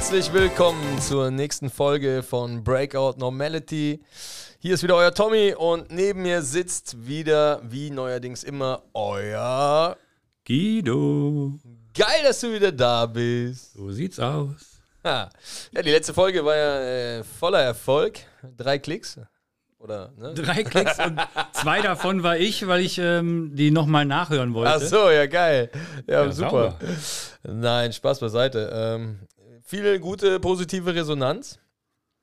Herzlich willkommen zur nächsten Folge von Breakout Normality. Hier ist wieder euer Tommy und neben mir sitzt wieder, wie neuerdings immer, euer Guido. Geil, dass du wieder da bist. So sieht's aus. Ha. Ja, die letzte Folge war ja äh, voller Erfolg. Drei Klicks. Oder, ne? Drei Klicks und zwei davon war ich, weil ich ähm, die nochmal nachhören wollte. Ach so, ja, geil. Ja, Ja, super. sauber. Nein, Spaß beiseite. Ähm, viele gute, positive Resonanz.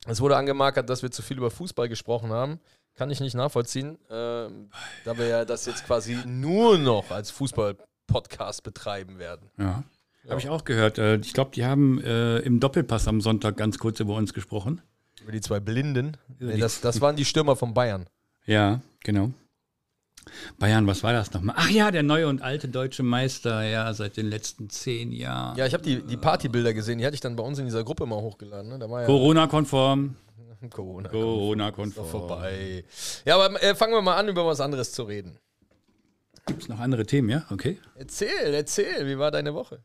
Es wurde angemarkert, dass wir zu viel über Fußball gesprochen haben. Kann ich nicht nachvollziehen, ähm, da wir ja das jetzt quasi nur noch als Fußball-Podcast betreiben werden. Ja. Habe ich auch gehört. Äh, Ich glaube, die haben äh, im Doppelpass am Sonntag ganz kurz über uns gesprochen. Über die zwei Blinden. Nee, das, das waren die Stürmer von Bayern. Ja, genau. Bayern, was war das nochmal? Ach ja, der neue und alte deutsche Meister, ja, seit den letzten zehn Jahren. Ja, ich habe die, die Partybilder gesehen, die hatte ich dann bei uns in dieser Gruppe mal hochgeladen. Ne? Ja Corona-konform. Corona. Corona-konform. vorbei. Ja, aber äh, fangen wir mal an, über was anderes zu reden. Gibt es noch andere Themen, ja? Okay. Erzähl, erzähl, wie war deine Woche?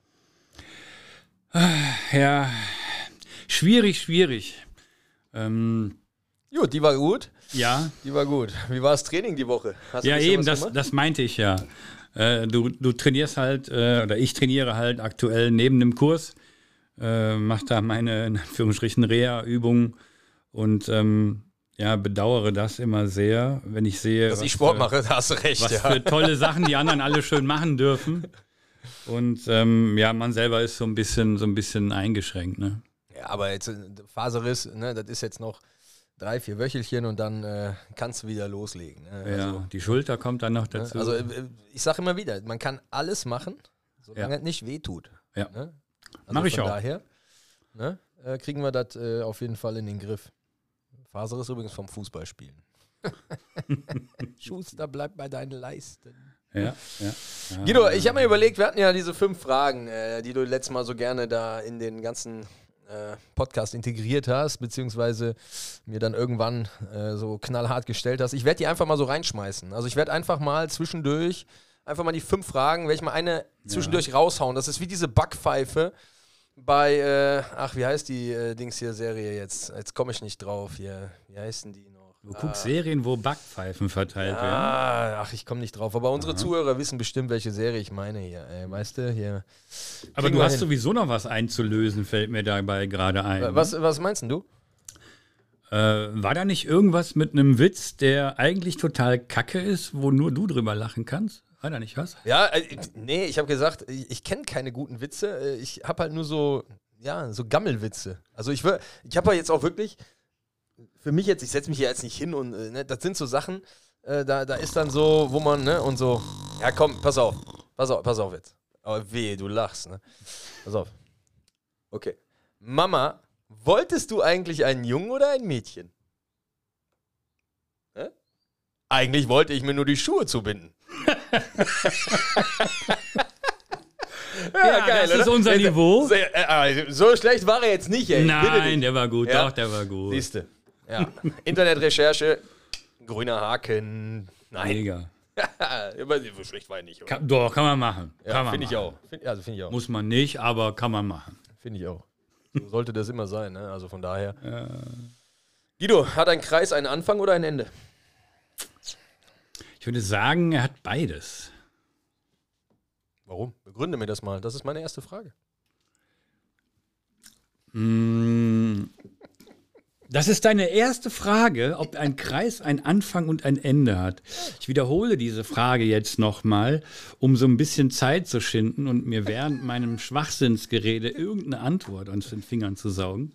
Ja, schwierig, schwierig. Ähm, Gut, die war gut. Ja, Die war gut. Wie war das Training die Woche? Hast du Ja, eben, das, gemacht? das meinte ich ja. Äh, du, du trainierst halt, äh, oder ich trainiere halt aktuell neben dem Kurs, äh, mache da meine, in Anführungsstrichen, Reha-Übungen und ähm, ja, bedauere das immer sehr, wenn ich sehe, Dass was, ich Sport für, mache, da hast du recht. was ja. für tolle Sachen die anderen alle schön machen dürfen. Und ähm, ja, man selber ist so ein bisschen, so ein bisschen eingeschränkt. Ne? ja, aber jetzt äh, Faserriss, ne, das ist jetzt noch drei, vier Wöchelchen und dann äh, kannst du wieder loslegen. Ne? Ja, Also, die Schulter kommt dann noch ne? dazu. also äh, ich sage immer wieder, man kann alles machen, solange Ja. es nicht wehtut. Ja. Ne? Also Mach ich von auch. daher ne, äh, kriegen wir das äh, auf jeden Fall in den Griff. Faserriss übrigens vom Fußballspielen. Schuster, bleib bei deinen Leisten. ja, ja, ja. Guido, ich habe mir überlegt, wir hatten ja diese fünf Fragen, äh, die du letztes Mal so gerne da in den ganzen äh, Podcast integriert hast, beziehungsweise mir dann irgendwann äh, so knallhart gestellt hast. Ich werde die einfach mal so reinschmeißen. Also ich werde einfach mal zwischendurch, einfach mal die fünf Fragen, werde ich mal eine zwischendurch raushauen. Das ist wie diese Backpfeife bei, äh, ach, wie heißt die äh, Dings hier Serie jetzt? Jetzt komme ich nicht drauf hier. Wie heißt denn die? Du guckst Serien, wo Backpfeifen verteilt werden. Ah, ach, ich komme nicht drauf. Aber unsere Zuhörer wissen bestimmt, welche Serie ich meine hier. Ey, weißt du, hier. Aber du hast hin. sowieso noch was einzulösen, fällt mir dabei gerade ein. Äh, Was, was meinst denn du? Äh, war da nicht irgendwas mit einem Witz, der eigentlich total kacke ist, wo nur du drüber lachen kannst? War da nicht was? Ja, äh, nee, ich habe gesagt, ich, ich kenne keine guten Witze. Äh, Ich habe halt nur so, ja, so Gammelwitze. Also ich, ich habe ja jetzt auch wirklich, für mich jetzt, ich setze mich hier jetzt nicht hin und, äh, ne, das sind so Sachen, äh, da, da ist dann so, wo man, ne, und so, ja komm, pass auf, pass auf, pass auf jetzt. Aber weh, du lachst, ne? Pass auf. Okay. Mama, wolltest du eigentlich einen Jungen oder ein Mädchen? Hä? Eigentlich wollte ich mir nur die Schuhe zubinden. Ja, das ist unser Niveau. Sehr, äh, äh, so schlecht war er jetzt nicht, ey. Nein, der war gut. Ja. Doch, der war gut. Siehste. Ja. Internetrecherche, grüner Haken. Nein. Mega. Schlecht war er nicht. Oder? Kann, doch, kann man machen. Ja, kann man finde ich auch. Find, also finde ich auch. Muss man nicht, aber kann man machen. Finde ich auch. So sollte das immer sein, ne? Also von daher. Guido, hat ein Kreis einen Anfang oder ein Ende? Ich würde sagen, er hat beides. Warum? Begründe mir das mal. Das ist meine erste Frage. Mm, Das ist deine erste Frage, ob ein Kreis einen Anfang und ein Ende hat. Ich wiederhole diese Frage jetzt nochmal, um so ein bisschen Zeit zu schinden und mir während meinem Schwachsinnsgerede irgendeine Antwort aus den Fingern zu saugen.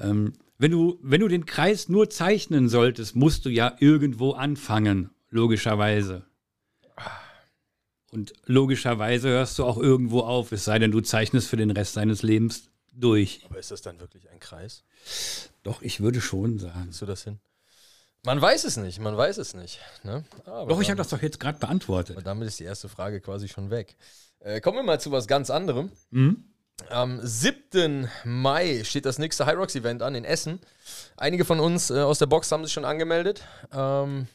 Ähm, wenn, du, wenn du den Kreis nur zeichnen solltest, musst du ja irgendwo anfangen, logischerweise. Und logischerweise hörst du auch irgendwo auf, es sei denn, du zeichnest für den Rest deines Lebens durch. Aber ist das dann wirklich ein Kreis? Doch, ich würde schon sagen. Kriegst du das hin? Man weiß es nicht, man weiß es nicht. Ne? Aber Doch, ich habe das doch jetzt gerade beantwortet. damit ist die erste Frage quasi schon weg. Äh, kommen wir mal zu was ganz anderem. Mhm. Am 7. Mai steht das nächste High Rocks Event an in Essen. Einige von uns äh, aus der Box haben sich schon angemeldet. Ähm,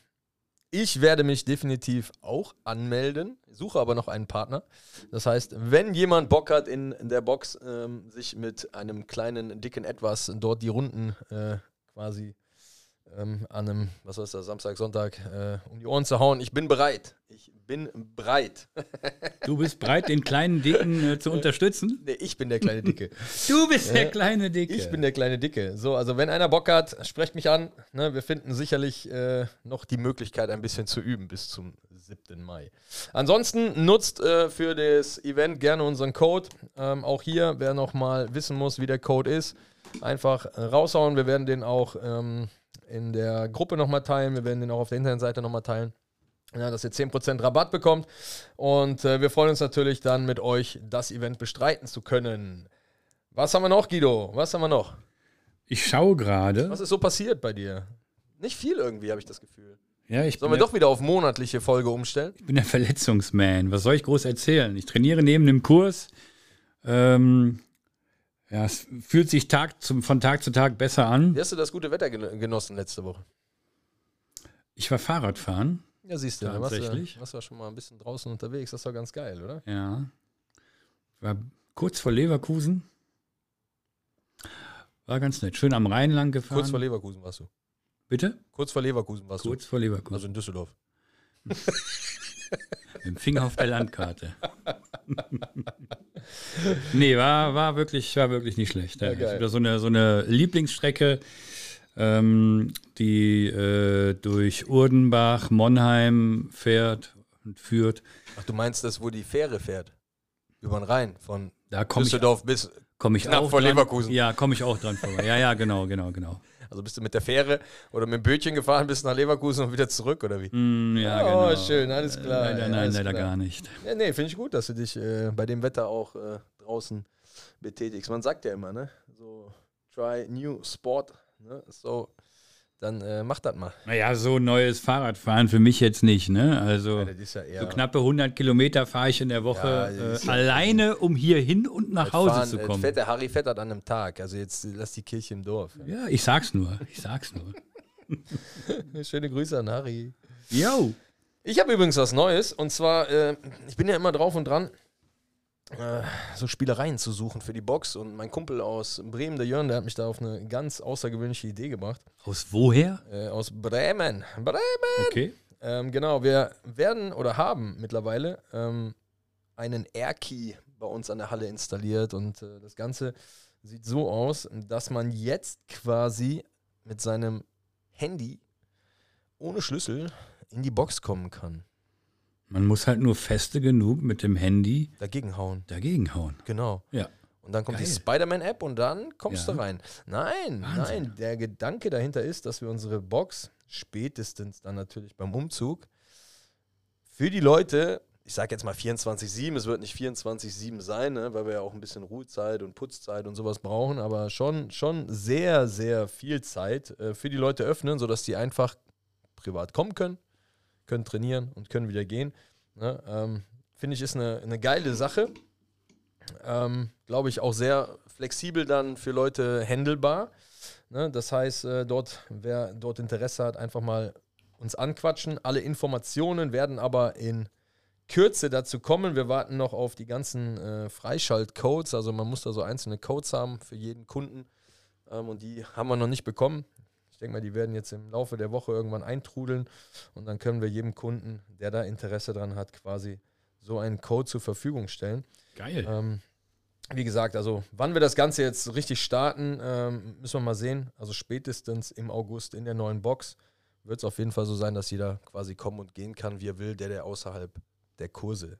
Ich werde mich definitiv auch anmelden, suche aber noch einen Partner. Das heißt, wenn jemand Bock hat, in, der Box ähm, sich mit einem kleinen, dicken Etwas dort die Runden äh, quasi ähm, an einem, was heißt das, Samstag, Sonntag äh, um die Ohren zu hauen. Ich bin bereit. Ich bin breit. Du bist bereit, den kleinen Dicken äh, zu unterstützen? Nee, ich bin der kleine Dicke. Du bist der kleine Dicke. Ich bin der kleine Dicke. So, also wenn einer Bock hat, sprecht mich an. Ne, wir finden sicherlich äh, noch die Möglichkeit, ein bisschen zu üben bis zum 7. Mai. Ansonsten nutzt äh, für das Event gerne unseren Code. Ähm, auch hier, wer noch mal wissen muss, wie der Code ist, einfach äh, raushauen. Wir werden den auch ähm, in der Gruppe nochmal teilen. Wir werden den auch auf der Internetseite nochmal teilen. Ja, dass ihr 10% Rabatt bekommt. Und äh, wir freuen uns natürlich dann mit euch, das Event bestreiten zu können. Was haben wir noch, Guido? Was haben wir noch? Ich schaue gerade. Was ist so passiert bei dir? Nicht viel irgendwie, habe ich das Gefühl. Ja, ich Sollen wir doch wieder auf monatliche Folge umstellen? Ich bin der Verletzungsman. Was soll ich groß erzählen? Ich trainiere neben dem Kurs. Ähm, ja, es fühlt sich Tag zum, von Tag zu Tag besser an. Wie hast du das gute Wetter genossen letzte Woche? Ich war Fahrradfahren. Ja, siehst du, dann warst du, warst du schon mal ein bisschen draußen unterwegs. Das war ganz geil, oder? Ja. War kurz vor Leverkusen. War ganz nett. Schön am Rhein lang gefahren. Kurz vor Leverkusen warst du. Bitte? Kurz vor Leverkusen warst kurz du. Kurz vor Leverkusen. Also in Düsseldorf. Mit dem Finger auf der Landkarte. nee, war, war, wirklich, war wirklich nicht schlecht. Ja, ja, wieder so eine, so eine Lieblingsstrecke, ähm, die äh, durch Urdenbach, Monheim fährt und führt. Ach, du meinst das, wo die Fähre fährt? Über den Rhein von da Düsseldorf ich, bis komm ich knapp auch vor dran, Leverkusen. Ja, komme ich auch dran vorbei. Ja, ja, genau, genau, genau. Also bist du mit der Fähre oder mit dem Bötchen gefahren, bis nach Leverkusen und wieder zurück, oder wie? Mm, ja, oh, genau. schön, alles klar. Leider, nein, alles leider klar. gar nicht. Ja, nee, finde ich gut, dass du dich äh, bei dem Wetter auch äh, draußen betätigst. Man sagt ja immer, ne? So, try new sport, ne? So, dann äh, mach das mal. Naja, so neues Fahrradfahren für mich jetzt nicht, ne? Also, ja, ja so knappe 100 Kilometer fahre ich in der Woche Ja, äh, alleine, um hier hin und nach Hause fahren, zu kommen. Fährt der Harry fettert an einem Tag. Also jetzt lass die Kirche im Dorf. Ja, ich sag's nur. Ich sag's nur. Schöne Grüße an Harry. Yo! Ich habe übrigens was Neues und zwar, äh, ich bin ja immer drauf und dran, so Spielereien zu suchen für die Box und mein Kumpel aus Bremen, der Jörn, der hat mich da auf eine ganz außergewöhnliche Idee gebracht. Aus woher? Äh, aus Bremen. Bremen! Okay. Ähm, genau, wir werden oder haben mittlerweile ähm, einen Air-Key bei uns an der Halle installiert und äh, das Ganze sieht so aus, dass man jetzt quasi mit seinem Handy ohne Schlüssel in die Box kommen kann. Man muss halt nur feste genug mit dem Handy Dagegen hauen. dagegen hauen. Genau. Ja. Und dann kommt die Geil. Spider-Man-App und dann kommst Ja. du rein. Nein, Wahnsinn. nein, der Gedanke dahinter ist, dass wir unsere Box spätestens dann natürlich beim Umzug für die Leute, ich sage jetzt mal 24-7, es wird nicht 24-7 sein, ne, weil wir ja auch ein bisschen Ruhezeit und Putzzeit und sowas brauchen, aber schon, schon sehr, sehr viel Zeit äh, für die Leute öffnen, sodass die einfach privat kommen können, können trainieren und können wieder gehen. Ne, ähm, Finde ich, ist eine, eine geile Sache. Ähm, Glaube ich auch sehr flexibel dann für Leute handelbar. Ne? Das heißt, äh, dort, wer dort Interesse hat, einfach mal uns anquatschen. Alle Informationen werden aber in Kürze dazu kommen. Wir warten noch auf die ganzen äh, Freischaltcodes. Also man muss da so einzelne Codes haben für jeden Kunden. Ähm, und die haben wir noch nicht bekommen. Ich denke mal, die werden jetzt im Laufe der Woche irgendwann eintrudeln. Und dann können wir jedem Kunden, der da Interesse dran hat, quasi so einen Code zur Verfügung stellen. Geil. Ähm, wie gesagt, also wann wir das Ganze jetzt richtig starten, ähm, müssen wir mal sehen. Also spätestens im August in der neuen Box wird es auf jeden Fall so sein, dass jeder quasi kommen und gehen kann, wie er will, der, der außerhalb der Kurse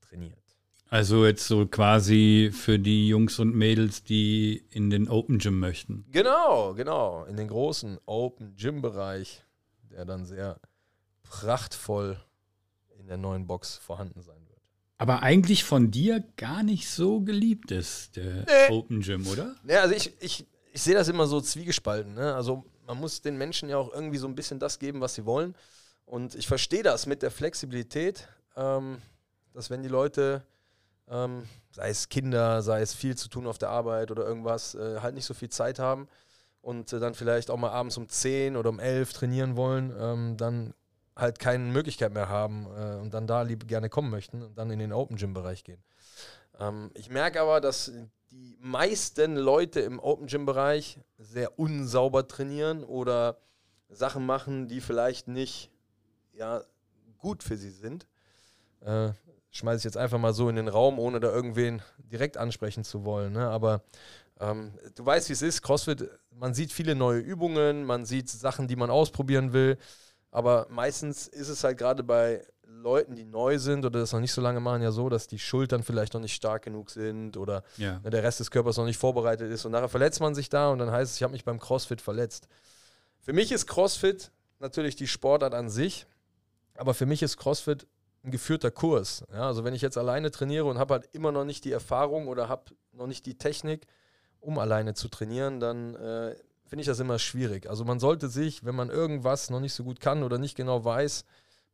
trainiert. Also jetzt so quasi für die Jungs und Mädels, die in den Open Gym möchten. Genau, genau. In den großen Open Gym Bereich, der dann sehr prachtvoll in der neuen Box vorhanden sein wird. Aber eigentlich von dir gar nicht so geliebt ist, der Nee. Open Gym, oder? Ja, also ich, ich, ich sehe das immer so zwiegespalten. Ne? Also man muss den Menschen ja auch irgendwie so ein bisschen das geben, was sie wollen. Und ich verstehe das mit der Flexibilität, ähm, dass wenn die Leute, ähm, sei es Kinder, sei es viel zu tun auf der Arbeit oder irgendwas, äh, halt nicht so viel Zeit haben und äh, dann vielleicht auch mal abends um 10 oder um 11 trainieren wollen, ähm, dann halt keine Möglichkeit mehr haben äh, und dann da lieb gerne kommen möchten und dann in den Open Gym Bereich gehen. Ähm, ich merke aber, dass die meisten Leute im Open Gym Bereich sehr unsauber trainieren oder Sachen machen, die vielleicht nicht ja, gut für sie sind. Äh, schmeiße ich jetzt einfach mal so in den Raum, ohne da irgendwen direkt ansprechen zu wollen. Ne? Aber ähm, du weißt, wie es ist. CrossFit, man sieht viele neue Übungen, man sieht Sachen, die man ausprobieren will. Aber meistens ist es halt gerade bei Leuten, die neu sind oder das noch nicht so lange machen, ja so, dass die Schultern vielleicht noch nicht stark genug sind oder ja. Ne, der Rest des Körpers noch nicht vorbereitet ist. Und nachher verletzt man sich da und dann heißt es, ich habe mich beim CrossFit verletzt. Für mich ist CrossFit natürlich die Sportart an sich, aber für mich ist CrossFit ein geführter Kurs. Ja, also wenn ich jetzt alleine trainiere und habe halt immer noch nicht die Erfahrung oder habe noch nicht die Technik, um alleine zu trainieren, dann äh, finde ich das immer schwierig. Also man sollte sich, wenn man irgendwas noch nicht so gut kann oder nicht genau weiß,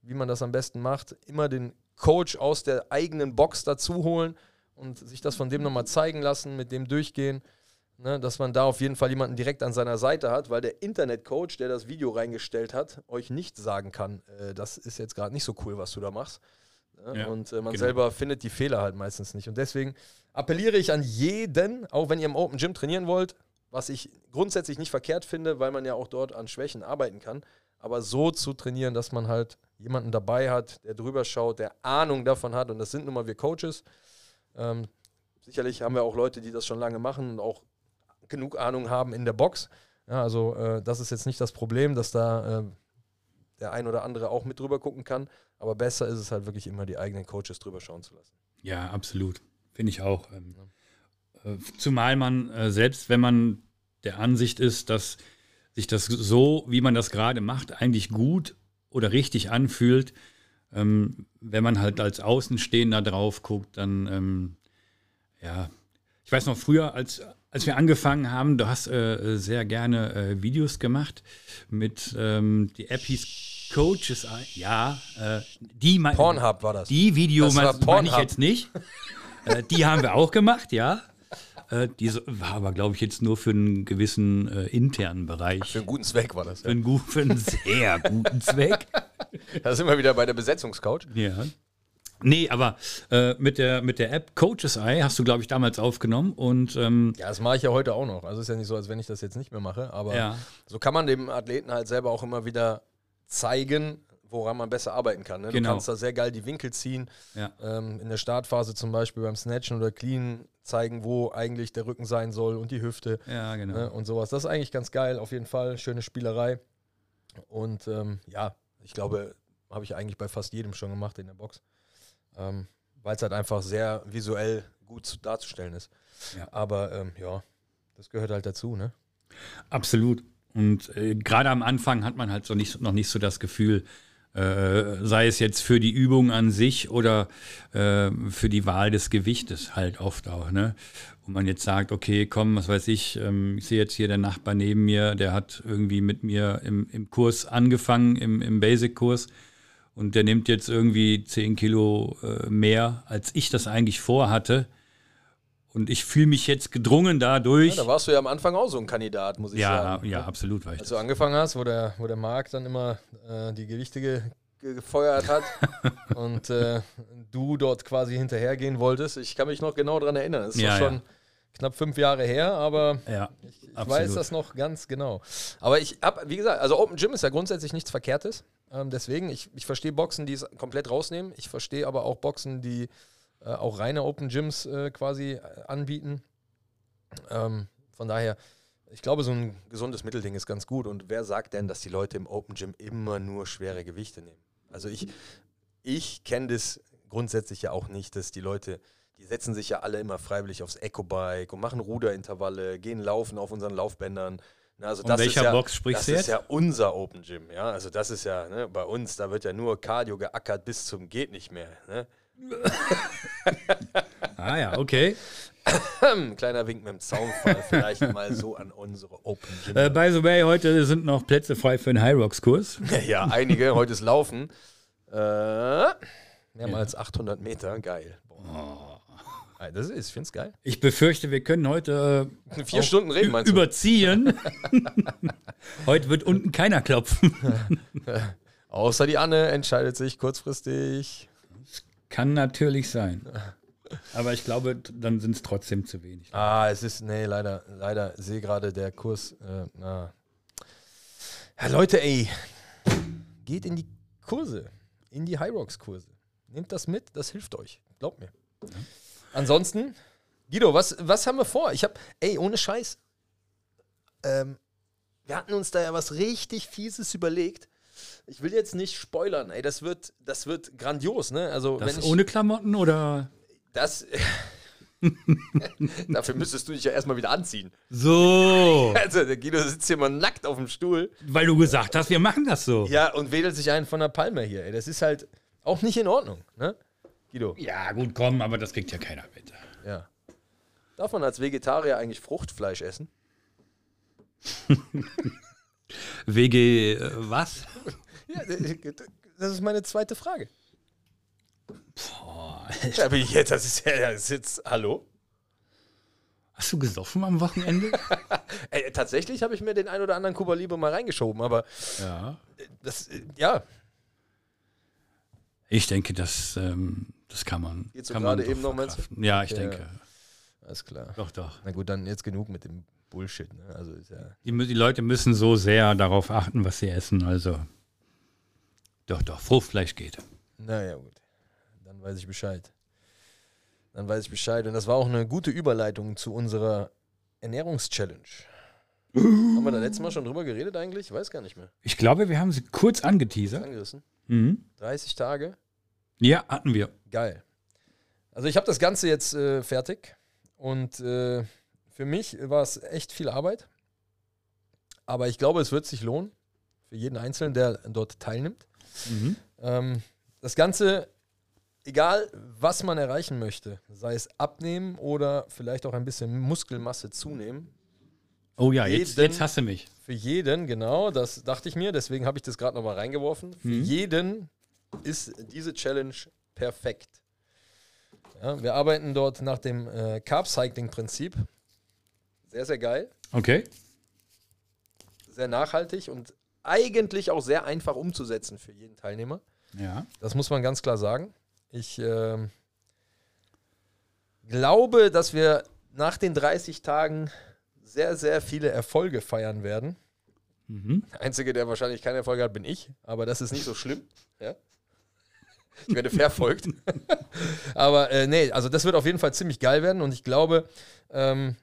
wie man das am besten macht, immer den Coach aus der eigenen Box dazu holen und sich das von dem nochmal zeigen lassen, mit dem durchgehen. Ne, dass man da auf jeden Fall jemanden direkt an seiner Seite hat, weil der Internetcoach, der das Video reingestellt hat, euch nicht sagen kann, äh, das ist jetzt gerade nicht so cool, was du da machst. Ne? Ja, und äh, man genau. selber findet die Fehler halt meistens nicht. Und deswegen appelliere ich an jeden, auch wenn ihr im Open Gym trainieren wollt, was ich grundsätzlich nicht verkehrt finde, weil man ja auch dort an Schwächen arbeiten kann, aber so zu trainieren, dass man halt jemanden dabei hat, der drüber schaut, der Ahnung davon hat. Und das sind nun mal wir Coaches. Ähm, sicherlich haben wir auch Leute, die das schon lange machen und auch genug Ahnung haben in der Box. Ja, also äh, das ist jetzt nicht das Problem, dass da äh, der ein oder andere auch mit drüber gucken kann. Aber besser ist es halt wirklich immer, die eigenen Coaches drüber schauen zu lassen. Ja, absolut. Finde ich auch. Ähm, ja. äh, zumal man, äh, selbst wenn man der Ansicht ist, dass sich das so, wie man das gerade macht, eigentlich gut oder richtig anfühlt, ähm, wenn man halt als Außenstehender drauf guckt, dann ähm, ja, ich weiß noch früher, als als wir angefangen haben, du hast äh, sehr gerne äh, Videos gemacht mit ähm, die App hieß Coaches. Ja, äh, die Pornhub war das. Die Video meine mein ich jetzt nicht. Äh, die haben wir auch gemacht, ja. Äh, die war aber, glaube ich, jetzt nur für einen gewissen äh, internen Bereich. Für einen guten Zweck war das. Ja. Für, einen, für einen sehr guten Zweck. Da sind wir wieder bei der Besetzungscouch. Ja. Nee, aber äh, mit, der, mit der App Coaches Eye hast du, glaube ich, damals aufgenommen. Und, ähm ja, das mache ich ja heute auch noch. Also ist ja nicht so, als wenn ich das jetzt nicht mehr mache. Aber ja. so kann man dem Athleten halt selber auch immer wieder zeigen, woran man besser arbeiten kann. Ne? Genau. Du kannst da sehr geil die Winkel ziehen. Ja. Ähm, in der Startphase zum Beispiel beim Snatchen oder Clean zeigen, wo eigentlich der Rücken sein soll und die Hüfte. Ja, genau. Ne? Und sowas. Das ist eigentlich ganz geil, auf jeden Fall. Schöne Spielerei. Und ähm, ja, ich glaube, habe ich eigentlich bei fast jedem schon gemacht in der Box ähm, weil es halt einfach sehr visuell gut darzustellen ist. Ja. Aber ähm, ja, das gehört halt dazu, ne? Absolut. Und äh, gerade am Anfang hat man halt so nicht, noch nicht so das Gefühl, äh, sei es jetzt für die Übung an sich oder äh, für die Wahl des Gewichtes halt oft auch, ne? Wo man jetzt sagt, okay, komm, was weiß ich, ähm, ich sehe jetzt hier der Nachbar neben mir, der hat irgendwie mit mir im, im Kurs angefangen, im, im Basic-Kurs und der nimmt jetzt irgendwie 10 Kilo äh, mehr, als ich das eigentlich vorhatte. Und ich fühle mich jetzt gedrungen dadurch. Ja, da warst du ja am Anfang auch so ein Kandidat, muss ich ja, sagen. Ja, absolut. War ich Als du angefangen hast, wo der, wo der Marc dann immer äh, die Gewichte ge gefeuert hat und äh, du dort quasi hinterhergehen wolltest. Ich kann mich noch genau daran erinnern. Das ist ja, schon ja. knapp fünf Jahre her, aber ja, ich, ich weiß das noch ganz genau. Aber ich habe, wie gesagt, also Open Gym ist ja grundsätzlich nichts Verkehrtes. Ähm, deswegen, ich, ich verstehe Boxen, die es komplett rausnehmen. Ich verstehe aber auch Boxen, die äh, auch reine Open Gyms äh, quasi äh, anbieten. Ähm, von daher, ich glaube, so ein gesundes Mittelding ist ganz gut. Und wer sagt denn, dass die Leute im Open Gym immer nur schwere Gewichte nehmen? Also ich, ich kenne das grundsätzlich ja auch nicht, dass die Leute, die setzen sich ja alle immer freiwillig aufs Eco-Bike und machen Ruderintervalle, gehen laufen auf unseren Laufbändern also das welcher ist ja, Box sprichst du jetzt? Das ist ja unser Open Gym, ja. Also das ist ja ne, bei uns, da wird ja nur Cardio geackert bis zum geht nicht mehr. Ne? ah ja, okay. Kleiner Wink mit dem Zaunfall, vielleicht mal so an unsere Open Gym. Uh, by the way, heute sind noch Plätze frei für einen High Rocks Kurs. ja, einige. Heute ist Laufen. Äh, mehrmals ja. 800 Meter, geil. Boah. Oh. Das ist, ich finde es geil. Ich befürchte, wir können heute äh, vier Stunden reden, meinst du? überziehen. heute wird unten keiner klopfen. Außer die Anne entscheidet sich kurzfristig. Kann natürlich sein. Aber ich glaube, dann sind es trotzdem zu wenig. Ah, es ist, nee, leider, leider sehe gerade der Kurs. Äh, na. Ja, Leute, ey, geht in die Kurse, in die High Rocks Kurse. Nehmt das mit, das hilft euch. Glaubt mir. Ansonsten, Guido, was, was haben wir vor? Ich habe, ey, ohne Scheiß. Ähm, wir hatten uns da ja was richtig Fieses überlegt. Ich will jetzt nicht spoilern, ey, das wird, das wird grandios, ne? Also, Das ich, ohne Klamotten oder? das. Dafür müsstest du dich ja erstmal wieder anziehen. So. Also, der Guido sitzt hier mal nackt auf dem Stuhl. Weil du gesagt hast, wir machen das so. Ja, und wedelt sich einen von der Palme hier. Ey. Das ist halt auch nicht in Ordnung, ne? Guido. Ja, gut, komm, aber das kriegt ja keiner mit. Ja. Darf man als Vegetarier eigentlich Fruchtfleisch essen? WG, äh, was? Ja, das ist meine zweite Frage. Boah, da bin ich jetzt, das ist ja, das ist jetzt, hallo? Hast du gesoffen am Wochenende? Ey, tatsächlich habe ich mir den ein oder anderen Cuba Libre mal reingeschoben, aber ja. das, äh, ja, Ich denke, das, ähm, das kann man. Geht so kann man gerade eben noch, meinst du? Ja, ich Ja. denke. alles klar. Doch, doch. Na gut, dann jetzt genug mit dem Bullshit, ne? Also ist ja. Die, die Leute müssen so sehr darauf achten, was sie essen. Also. Doch, doch. Fruchtfleisch geht. Naja, gut. Dann weiß ich Bescheid. Dann weiß ich Bescheid. Und das war auch eine gute Überleitung zu unserer Ernährungschallenge. Haben wir da letztes Mal schon drüber geredet eigentlich? Ich weiß gar nicht mehr. Ich glaube, wir haben sie kurz angeteasert. Angerissen. Mhm. 30 Tage. Ja, hatten wir. Geil. Also ich habe das Ganze jetzt äh, fertig. Und äh, für mich war es echt viel Arbeit. Aber ich glaube, es wird sich lohnen. Für jeden Einzelnen, der dort teilnimmt. Mhm. Ähm, das Ganze, egal was man erreichen möchte, sei es abnehmen oder vielleicht auch ein bisschen Muskelmasse zunehmen, Oh ja, jetzt, Jeden- jetzt hast du mich. für jeden, genau, das dachte ich mir, deswegen habe ich das gerade nochmal reingeworfen. Für Mhm. jeden ist diese Challenge perfekt. Ja, wir arbeiten dort nach dem äh, Carb-Cycling-Prinzip. Sehr, sehr geil, Okay. sehr nachhaltig und eigentlich auch sehr einfach umzusetzen für jeden Teilnehmer. Ja. Das muss man ganz klar sagen. Ich ähm, glaube, dass wir nach den 30 Tagen sehr, sehr viele Erfolge feiern werden. Mhm. Der Einzige, der wahrscheinlich keine Erfolge hat, bin ich, aber das ist nicht so schlimm. Ja? Ich werde verfolgt. aber äh, nee, also das wird auf jeden Fall ziemlich geil werden und ich glaube, ähm,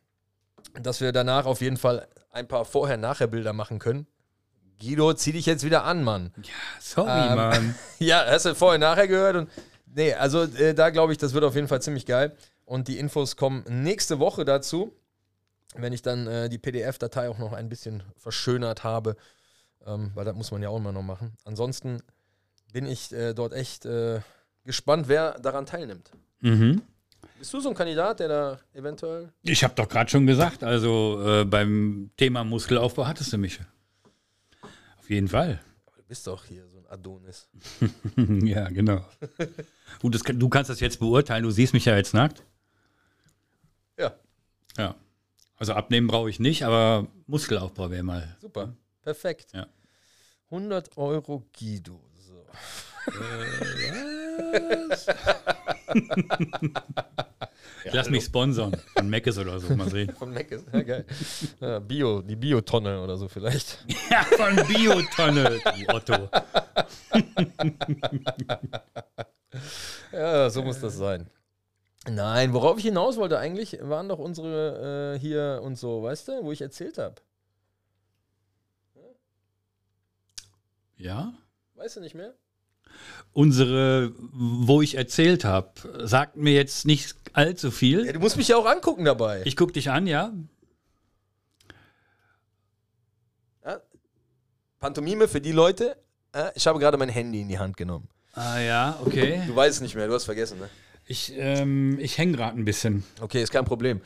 dass wir danach auf jeden Fall ein paar Vorher-Nachher-Bilder machen können. Guido, zieh dich jetzt wieder an, Mann. Sorry, Ähm, Mann. Ja, hast du vorher nachher gehört und nee, also äh, da glaube ich, das wird auf jeden Fall ziemlich geil und die Infos kommen nächste Woche dazu, wenn ich dann äh, die PDF-Datei auch noch ein bisschen verschönert habe, ähm, weil das muss man ja auch immer noch machen. Ansonsten bin ich äh, dort echt äh, gespannt, wer daran teilnimmt. Mhm. Bist du so ein Kandidat, der da eventuell Ich habe doch gerade schon gesagt, also äh, beim Thema Muskelaufbau hattest du mich. Auf jeden Fall. du bist doch hier so ein Adonis. ja, genau. Gut, das, du kannst das jetzt beurteilen, du siehst mich ja jetzt nackt. Ja, Ja. Also abnehmen brauche ich nicht, aber Muskelaufbau wäre mal. super, perfekt. Ja. 100 Euro Guido. So. Ich lass mich sponsern von Meckes oder so, mal sehen. Von ist ja geil. Ja, Bio, die Biotonne oder so vielleicht. ja, von Biotonne, die Otto. Ja, so muss das sein. Nein, worauf ich hinaus wollte eigentlich, waren doch unsere äh, hier und so, weißt du, wo ich erzählt habe. Ja? Weißt du nicht mehr? Unsere, wo ich erzählt habe, sagt mir jetzt nicht allzu Ja, viel. du musst mich ja auch angucken dabei. Ich gucke dich an, ja? ja? Pantomime für die Leute. Ich habe gerade mein Handy in die Hand genommen. Ah ja, okay. Du weißt es nicht mehr, du hast vergessen, ne? Ich, ähm, ich hänge gerade ein bisschen. Okay, ist kein Problem.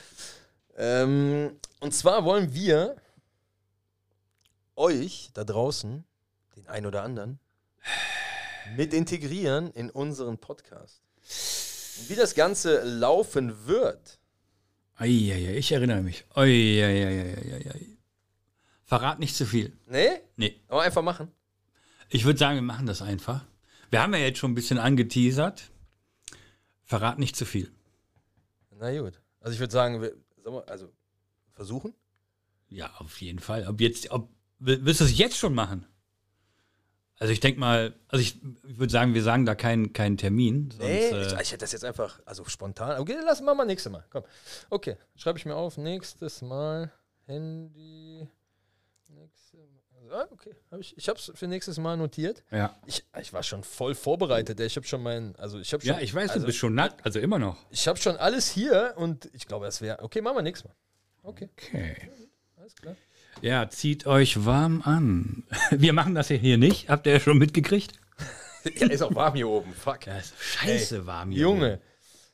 Ähm, und zwar wollen wir euch da draußen, den ein oder anderen, mit integrieren in unseren Podcast. Wie das Ganze laufen wird, Eieiei, ich erinnere mich. Eieiei. Verrat nicht zu viel. ne? Nee. Aber einfach machen. Ich würde sagen, wir machen das einfach. Wir haben ja jetzt schon ein bisschen angeteasert. Verrat nicht zu viel. Na gut. Also ich würde sagen, wir, wir, also versuchen? Ja, auf jeden Fall. Ob jetzt, ob, willst du es jetzt schon machen? Also ich denke mal, also ich, ich würde sagen, wir sagen da keinen keinen Termin. Sonst, nee, äh, ich, ich, hätte das jetzt einfach, also spontan. Okay, lassen wir mal nächstes Mal. Komm. Okay, schreibe ich mir auf. Nächstes Mal Handy. Nächste Mal. Ah, okay. Hab ich ich habe es für nächstes Mal notiert. Ja. Ich, ich war schon voll vorbereitet. Ich habe schon mein, also ich habe schon. Ja, ich weiß, also, du bist schon nackt, also immer noch. Ich habe schon alles hier und ich glaube, das wäre. Okay, machen wir nächstes Mal. Okay. Okay. Alles klar. Ja, zieht euch warm an. Wir machen das ja hier nicht. Habt ihr ja schon mitgekriegt? ja, ist auch warm hier oben. Fuck. Ja, ist scheiße Ey, warm hier. Junge. Oben.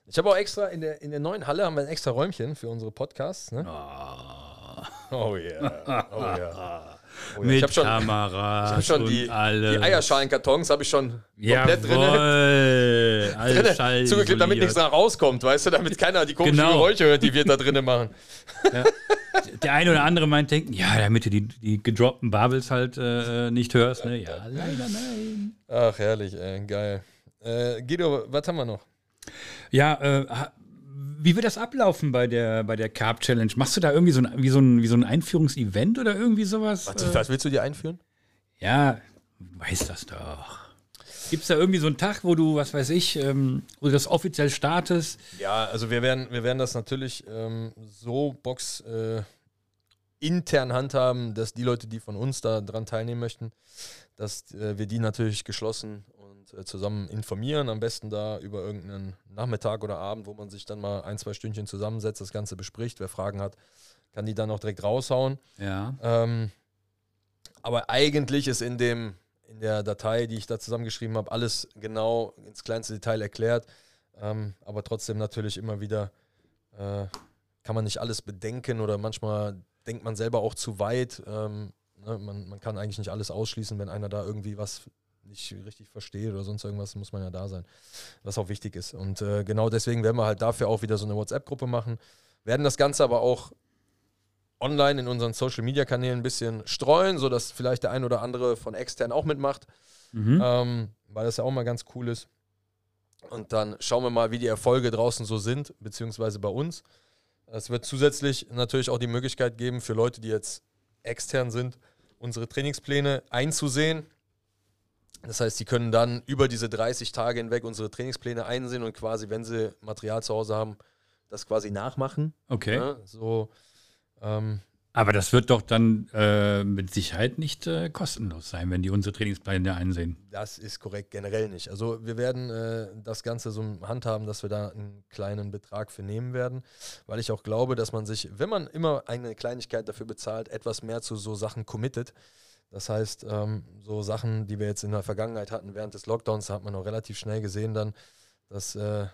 Ich habe auch extra in der, in der neuen Halle haben wir ein extra Räumchen für unsere Podcasts. Ne? Oh. oh yeah. Oh yeah. Oh, ja. Mit ich hab schon, Kameras ich hab schon die, alles. die Eierschalenkartons habe ich schon komplett drin. Alles Zugeklebt, damit nichts nach rauskommt, weißt du, damit keiner die komischen genau. Geräusche hört, die wir da drinnen machen. Ja. Der eine oder andere meint denken, ja, damit du die, die gedroppten Bubbles halt äh, nicht hörst. Ne? Ja, leider nein. Ach, herrlich, ey, geil. Äh, Guido, was haben wir noch? Ja, äh, wie wird das ablaufen bei der, bei der Carb Challenge? Machst du da irgendwie so ein, wie so ein, wie so ein Einführungsevent oder irgendwie sowas? Was, was willst du dir einführen? Ja, du weißt das doch. Gibt es da irgendwie so einen Tag, wo du, was weiß ich, ähm, wo du das offiziell startest? Ja, also wir werden, wir werden das natürlich ähm, so Box äh, intern handhaben, dass die Leute, die von uns da dran teilnehmen möchten, dass äh, wir die natürlich geschlossen äh, zusammen informieren. Am besten da über irgendeinen Nachmittag oder Abend, wo man sich dann mal ein, zwei Stündchen zusammensetzt, das Ganze bespricht. Wer Fragen hat, kann die dann auch direkt raushauen. Ja. Ähm, aber eigentlich ist in dem in der Datei, die ich da zusammengeschrieben habe, alles genau ins kleinste Detail erklärt. Ähm, aber trotzdem natürlich immer wieder äh, kann man nicht alles bedenken oder manchmal denkt man selber auch zu weit. Ähm, ne? man, man kann eigentlich nicht alles ausschließen, wenn einer da irgendwie was nicht richtig verstehe oder sonst irgendwas, muss man ja da sein, was auch wichtig ist. Und äh, genau deswegen werden wir halt dafür auch wieder so eine WhatsApp-Gruppe machen, werden das Ganze aber auch online in unseren Social-Media-Kanälen ein bisschen streuen, sodass vielleicht der ein oder andere von extern auch mitmacht, mhm. ähm, weil das ja auch mal ganz cool ist. Und dann schauen wir mal, wie die Erfolge draußen so sind, beziehungsweise bei uns. Es wird zusätzlich natürlich auch die Möglichkeit geben, für Leute, die jetzt extern sind, unsere Trainingspläne einzusehen das heißt, sie können dann über diese 30 Tage hinweg unsere Trainingspläne einsehen und quasi, wenn sie Material zu Hause haben, das quasi nachmachen. Okay. Ja, so, ähm, aber das wird doch dann äh, mit Sicherheit nicht äh, kostenlos sein, wenn die unsere Trainingspläne einsehen. Das ist korrekt, generell nicht. Also wir werden äh, das Ganze so handhaben, dass wir da einen kleinen Betrag für nehmen werden, weil ich auch glaube, dass man sich, wenn man immer eine Kleinigkeit dafür bezahlt, etwas mehr zu so Sachen committet. Das heißt, ähm, so Sachen, die wir jetzt in der Vergangenheit hatten, während des Lockdowns, hat man auch relativ schnell gesehen dann, dass äh,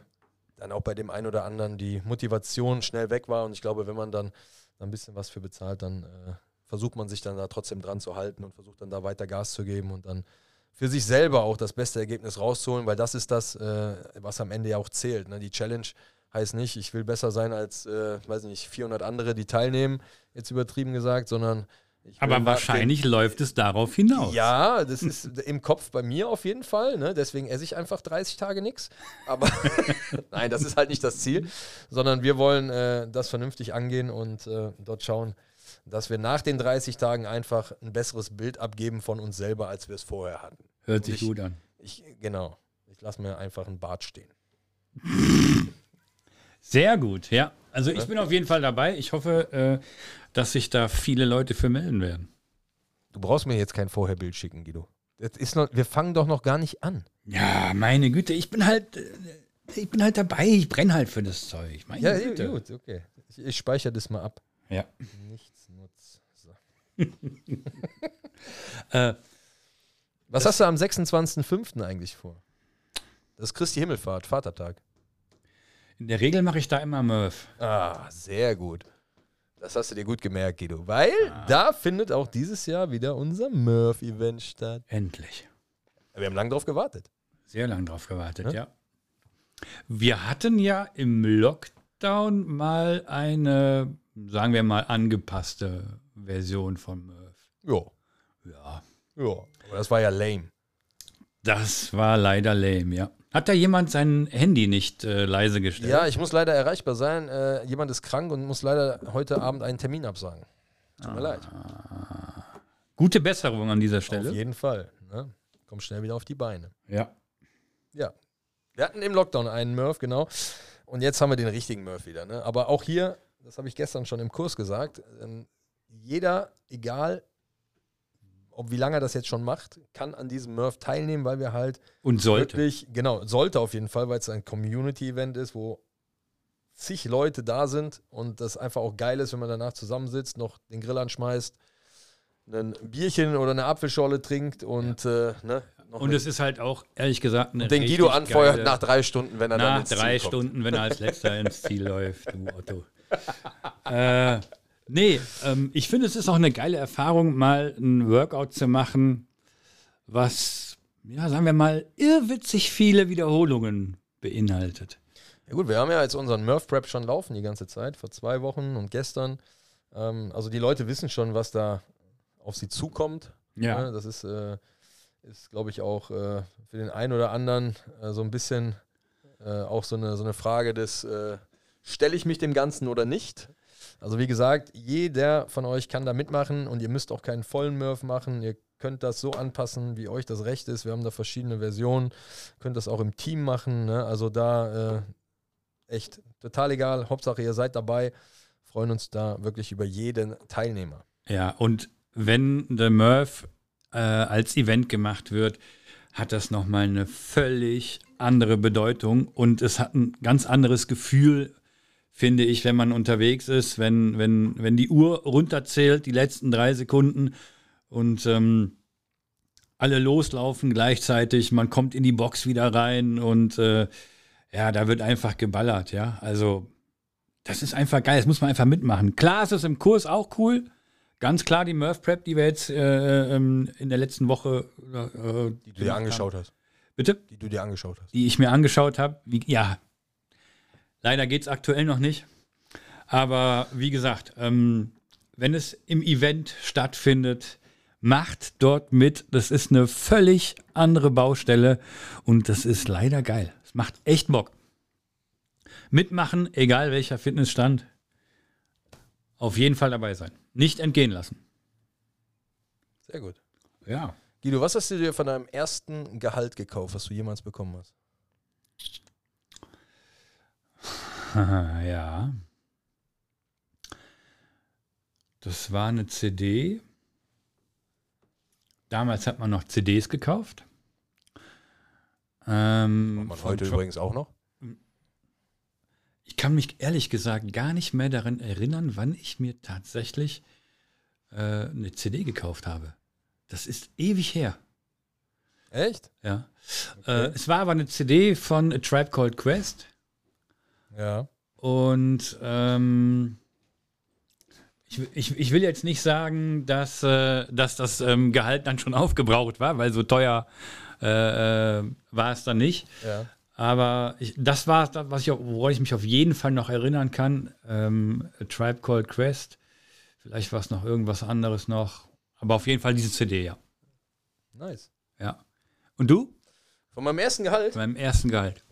dann auch bei dem einen oder anderen die Motivation schnell weg war. Und ich glaube, wenn man dann ein bisschen was für bezahlt, dann äh, versucht man sich dann da trotzdem dran zu halten und versucht dann da weiter Gas zu geben und dann für sich selber auch das beste Ergebnis rauszuholen, weil das ist das, äh, was am Ende ja auch zählt. Ne? Die Challenge heißt nicht, ich will besser sein als, äh, weiß nicht, 400 andere, die teilnehmen, jetzt übertrieben gesagt, sondern aber wahrscheinlich den, läuft es darauf hinaus. Ja, das ist im Kopf bei mir auf jeden Fall. Ne? Deswegen esse ich einfach 30 Tage nichts. Aber nein, das ist halt nicht das Ziel, sondern wir wollen äh, das vernünftig angehen und äh, dort schauen, dass wir nach den 30 Tagen einfach ein besseres Bild abgeben von uns selber, als wir es vorher hatten. Hört sich ich, gut an. Ich, genau. Ich lasse mir einfach einen Bart stehen. Sehr gut, ja. Also ich bin auf jeden Fall dabei. Ich hoffe, äh, dass sich da viele Leute für melden werden. Du brauchst mir jetzt kein Vorherbild schicken, Guido. ist noch, wir fangen doch noch gar nicht an. Ja, meine Güte, ich bin halt, äh, ich bin halt dabei. Ich brenne halt für das Zeug. Meine ja, Güte. gut, okay. Ich, ich speichere das mal ab. Ja. Nichts nutzt. So. äh, Was hast du am 26.05. eigentlich vor? Das ist Christi Himmelfahrt, Vatertag. In der Regel mache ich da immer Murph. Ah, sehr gut. Das hast du dir gut gemerkt, Guido. Weil ah. da findet auch dieses Jahr wieder unser Murph-Event statt. Endlich. Wir haben lange drauf gewartet. Sehr lange drauf gewartet, ja? ja. Wir hatten ja im Lockdown mal eine, sagen wir mal, angepasste Version von Murph. Ja. Ja. Ja, aber das war ja lame. Das war leider lame, ja. Hat da jemand sein Handy nicht äh, leise gestellt? Ja, ich muss leider erreichbar sein. Äh, jemand ist krank und muss leider heute Abend einen Termin absagen. Tut mir leid. Gute Besserung an dieser Stelle. Auf jeden Fall. Ne? Komm schnell wieder auf die Beine. Ja. Ja. Wir hatten im Lockdown einen Murph, genau. Und jetzt haben wir den richtigen Murph wieder. Ne? Aber auch hier, das habe ich gestern schon im Kurs gesagt, ähm, jeder, egal ob wie lange er das jetzt schon macht, kann an diesem Murph teilnehmen, weil wir halt Und sollte. wirklich, genau, sollte auf jeden Fall, weil es ein Community-Event ist, wo zig Leute da sind und das einfach auch geil ist, wenn man danach zusammensitzt, noch den Grill anschmeißt, ein Bierchen oder eine Apfelschorle trinkt und äh, ne, Und es ist halt auch, ehrlich gesagt, eine den Guido anfeuert nach drei Stunden, wenn er dann Nach ins drei Ziel kommt. Stunden, wenn er als letzter ins Ziel läuft, du Otto. äh, nee, ähm, ich finde, es ist auch eine geile Erfahrung, mal ein Workout zu machen, was, ja, sagen wir mal, irrwitzig viele Wiederholungen beinhaltet. Ja gut, wir haben ja jetzt unseren Murph Prep schon laufen die ganze Zeit, vor zwei Wochen und gestern. Ähm, also die Leute wissen schon, was da auf sie zukommt. Ja. Ne, Das ist, äh, ist glaube ich, auch äh, für den einen oder anderen äh, so ein bisschen äh, auch so eine, so eine Frage des, äh, stelle ich mich dem Ganzen oder nicht? Also wie gesagt, jeder von euch kann da mitmachen und ihr müsst auch keinen vollen Murph machen. Ihr könnt das so anpassen, wie euch das recht ist. Wir haben da verschiedene Versionen. Könnt das auch im Team machen. Ne? Also da äh, echt total egal. Hauptsache ihr seid dabei. Freuen uns da wirklich über jeden Teilnehmer. Ja, und wenn der Murph äh, als Event gemacht wird, hat das nochmal eine völlig andere Bedeutung und es hat ein ganz anderes Gefühl, finde ich, wenn man unterwegs ist, wenn, wenn, wenn die Uhr runterzählt, die letzten drei Sekunden und ähm, alle loslaufen gleichzeitig, man kommt in die Box wieder rein und äh, ja, da wird einfach geballert, ja. Also, das ist einfach geil, das muss man einfach mitmachen. Klar ist es im Kurs auch cool, Ganz klar die Murph Prep, die wir jetzt äh, ähm, in der letzten Woche äh, Die du dir angeschaut hast. Bitte? Die du dir angeschaut hast. Die ich mir angeschaut habe. Ja, leider geht es aktuell noch nicht. Aber wie gesagt, ähm, wenn es im Event stattfindet, macht dort mit. Das ist eine völlig andere Baustelle und das ist leider geil. Es macht echt Bock. Mitmachen, egal welcher Fitnessstand, auf jeden Fall dabei sein. Nicht entgehen lassen. Sehr gut. Ja. Guido, was hast du dir von deinem ersten Gehalt gekauft, was du jemals bekommen hast? ja. Das war eine CD. Damals hat man noch CDs gekauft. Ähm, man heute von- übrigens auch noch. Ich kann mich ehrlich gesagt gar nicht mehr daran erinnern, wann ich mir tatsächlich äh, eine CD gekauft habe. Das ist ewig her. Echt? Ja. Äh, es war aber eine CD von A Tribe Called Quest. Ja. Und ähm, ich, ich, ich will jetzt nicht sagen, dass, äh, dass das ähm, Gehalt dann schon aufgebraucht war, weil so teuer äh, äh, war es dann nicht. Ja. Aber ich, das war das, was ich, woran ich mich auf jeden Fall noch erinnern kann. Ähm, A Tribe Called Quest. Vielleicht war es noch irgendwas anderes noch. Aber auf jeden Fall diese CD, ja. Nice. ja. Und du? Von meinem ersten Gehalt? Von meinem ersten Gehalt.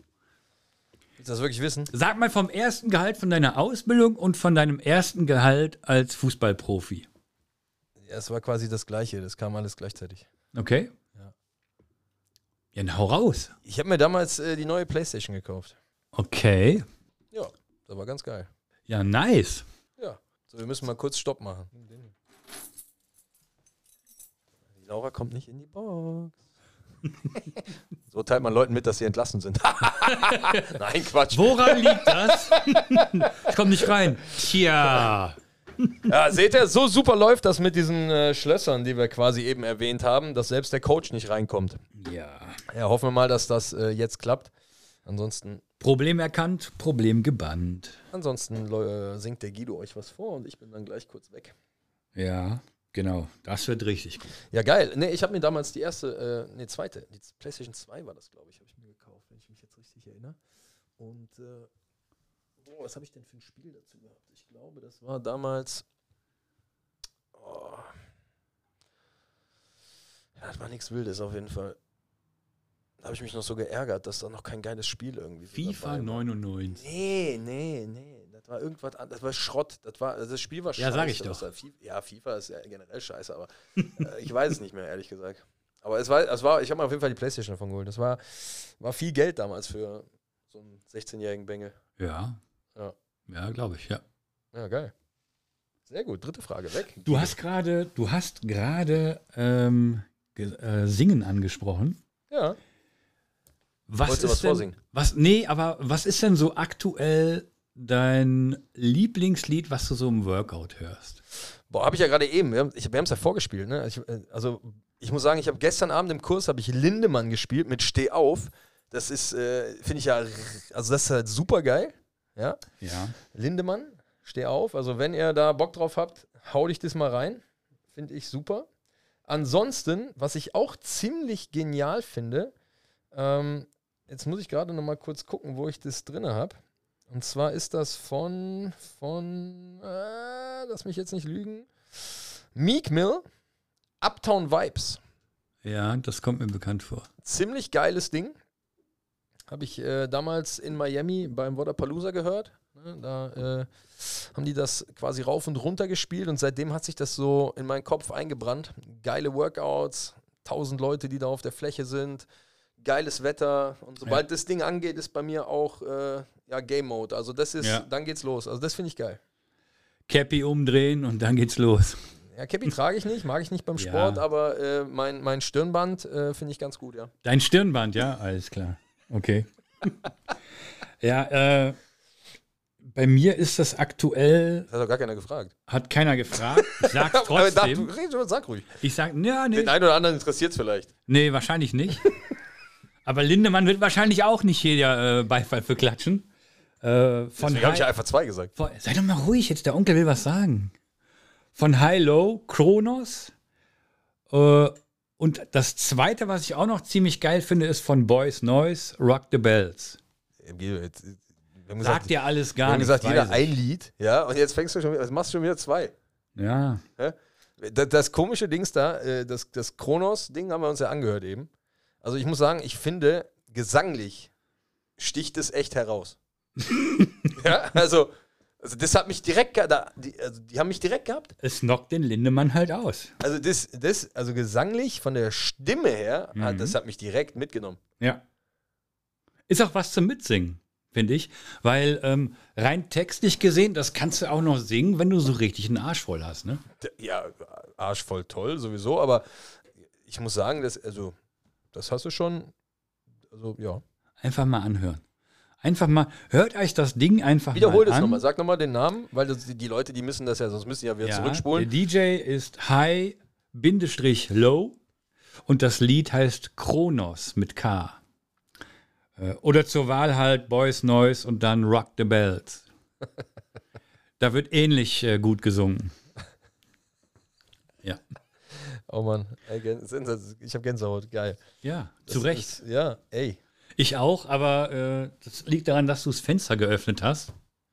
Willst du das wirklich wissen? Sag mal vom ersten Gehalt von deiner Ausbildung und von deinem ersten Gehalt als Fußballprofi. Ja, es war quasi das Gleiche. Das kam alles gleichzeitig. Okay? Ja. Ja, dann hau raus. Ich habe mir damals äh, die neue Playstation gekauft. Okay. Ja, das war ganz geil. Ja, nice. Ja. So, wir müssen mal kurz Stopp machen. Die Laura kommt nicht in die Box. so teilt man Leuten mit, dass sie entlassen sind. Nein, Quatsch. Woran liegt das? ich komm nicht rein. Tja. Ja, seht ihr, so super läuft das mit diesen äh, Schlössern, die wir quasi eben erwähnt haben, dass selbst der Coach nicht reinkommt. Ja. Ja, hoffen wir mal, dass das äh, jetzt klappt. Ansonsten, Problem erkannt, Problem gebannt. ansonsten äh, singt der Guido euch was vor und ich bin dann gleich kurz weg. Ja, genau. Das wird richtig gut. Ja, geil. Nee, ich habe mir damals die erste, äh, nee, zweite, die PlayStation 2 war das, glaube ich, habe ich mir gekauft, wenn ich mich jetzt richtig erinnere. Und, äh, oh, was habe ich denn für ein Spiel dazu gehabt? Ich glaube, das war damals. Oh, Ja, das war nichts Wildes auf jeden Fall. Da habe ich mich noch so geärgert, dass da noch kein geiles Spiel irgendwie so FIFA dabei war. 99. Nee, nee, nee. Das war irgendwas anderes. Das war Schrott. Das, war, das Spiel war scheiße. Ja, sag ich doch. war Fi- ja, FIFA ist ja generell scheiße, aber äh, ich weiß es nicht mehr, ehrlich gesagt. Aber es war, es war ich habe mir auf jeden Fall die Playstation davon geholt. Das war, war viel Geld damals für so einen 16-jährigen Bengel. Ja. Ja. Ja, glaube ich, ja. Ja, geil. Sehr gut. Dritte Frage. Weg. Du hast gerade, du hast gerade ähm, äh, Singen angesprochen. Ja. Was Wolltest ist was denn, vorsingen? Was, nee, aber was ist denn so aktuell dein Lieblingslied, was du so im Workout hörst? Boah, habe ich ja gerade eben. Wir haben es ja vorgespielt. Ne? Ich, äh, also, ich muss sagen, ich habe gestern Abend im Kurs habe ich Lindemann gespielt mit Steh auf. Das ist, äh, finde ich ja, also das ist halt super geil. Ja. Ja. Lindemann, steh auf. Also, wenn ihr da Bock drauf habt, hau dich das mal rein. Finde ich super. Ansonsten, was ich auch ziemlich genial finde, ähm, jetzt muss ich gerade noch mal kurz gucken, wo ich das drin habe. Und zwar ist das von, von, äh, lass mich jetzt nicht lügen, Meek Mill, Uptown Vibes. Ja, das kommt mir bekannt vor. Ziemlich geiles Ding. Habe ich äh, damals in Miami beim Wodapalooza gehört. Ne, da äh, haben die das quasi rauf und runter gespielt und seitdem hat sich das so in meinen Kopf eingebrannt. Geile Workouts, tausend Leute, die da auf der Fläche sind, geiles Wetter und sobald das Ding angeht, ist bei mir auch äh, ja, Game Mode. Also das ist, Ja. dann geht's los. Also das finde ich geil. Cappy umdrehen und dann geht's los. Ja, Cappy trage ich nicht, mag ich nicht beim Ja. Sport, aber äh, mein, mein Stirnband äh, finde ich ganz gut, ja. Dein Stirnband, ja, alles klar. Okay. ja, äh, bei mir ist das aktuell, Das hat doch gar keiner gefragt. hat keiner gefragt. Ich sag's Aber da, trotzdem. red, sag ruhig. Ich sag, ja, nee, Den einen oder anderen interessiert es vielleicht. nee, wahrscheinlich nicht. Aber Lindemann wird wahrscheinlich auch nicht jeder äh, Beifall für klatschen. Äh, von Deswegen habe ich ja einfach zwei gesagt. von, sei doch mal ruhig, jetzt der Onkel will was sagen. Von High Low, Kronos. Äh, und das zweite, was ich auch noch ziemlich geil finde, ist von Boys Noise, Rock the Bells. Wir haben Sagt dir alles wir gar haben nichts. gesagt jeder ein. Lied, ja, und jetzt fängst du schon wieder, machst du schon wieder zwei. Ja, Das, das komische Dings da, äh, das, das Kronos-Ding haben wir uns ja angehört eben. Also ich muss sagen, ich finde, gesanglich sticht es echt heraus. ja, also, also das hat mich direkt, da, die, also die haben mich direkt gehabt. es knockt den Lindemann halt aus. Also das, das, also gesanglich von der Stimme her, hat, Mhm. das hat mich direkt mitgenommen. Ja. Ist auch was zum Mitsingen, finde ich. Weil ähm, rein textlich gesehen, das kannst du auch noch singen, wenn du so richtig einen Arsch voll hast, ne? Ja, arschvoll toll sowieso, aber ich muss sagen, das, also, das hast du schon, also ja. Einfach mal anhören. Einfach mal, hört euch das Ding einfach Wiederhol mal an. nochmal, sag nochmal den Namen, weil das, die, die Leute, die müssen das ja, sonst müssen die ja wieder Ja, zurückspulen. Der DJ ist High-Low und das Lied heißt Kronos mit K. Äh, Oder zur Wahl halt Boys Noise und dann Rock the Bells. da wird ähnlich äh, gut gesungen. Ja. Oh Mann, ey, ich habe Gänsehaut, geil. Ja, Das zu Recht. Ist, ja, ey. Ich auch, aber äh, das liegt daran, dass du das Fenster geöffnet hast.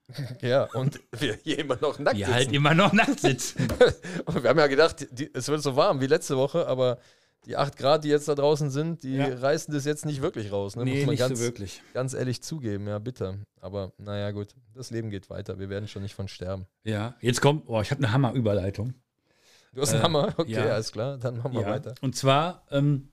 Ja, und wir hier immer noch nackt Die sitzen. halt immer noch nackt sitzen. Und wir haben ja gedacht, die, es wird so warm wie letzte Woche, aber die 8 Grad, die jetzt da draußen sind, die Ja. reißen das jetzt nicht wirklich raus. Ne? nee, Muss man nicht ganz, so wirklich. ganz ehrlich zugeben, ja, bitter. Aber naja, gut, das Leben geht weiter. Wir werden schon nicht von sterben. Ja, jetzt kommt, oh, ich habe eine Hammerüberleitung. Du hast einen Äh, Hammer? Okay, ja. alles klar, dann machen wir Ja. weiter. Und zwar, ähm,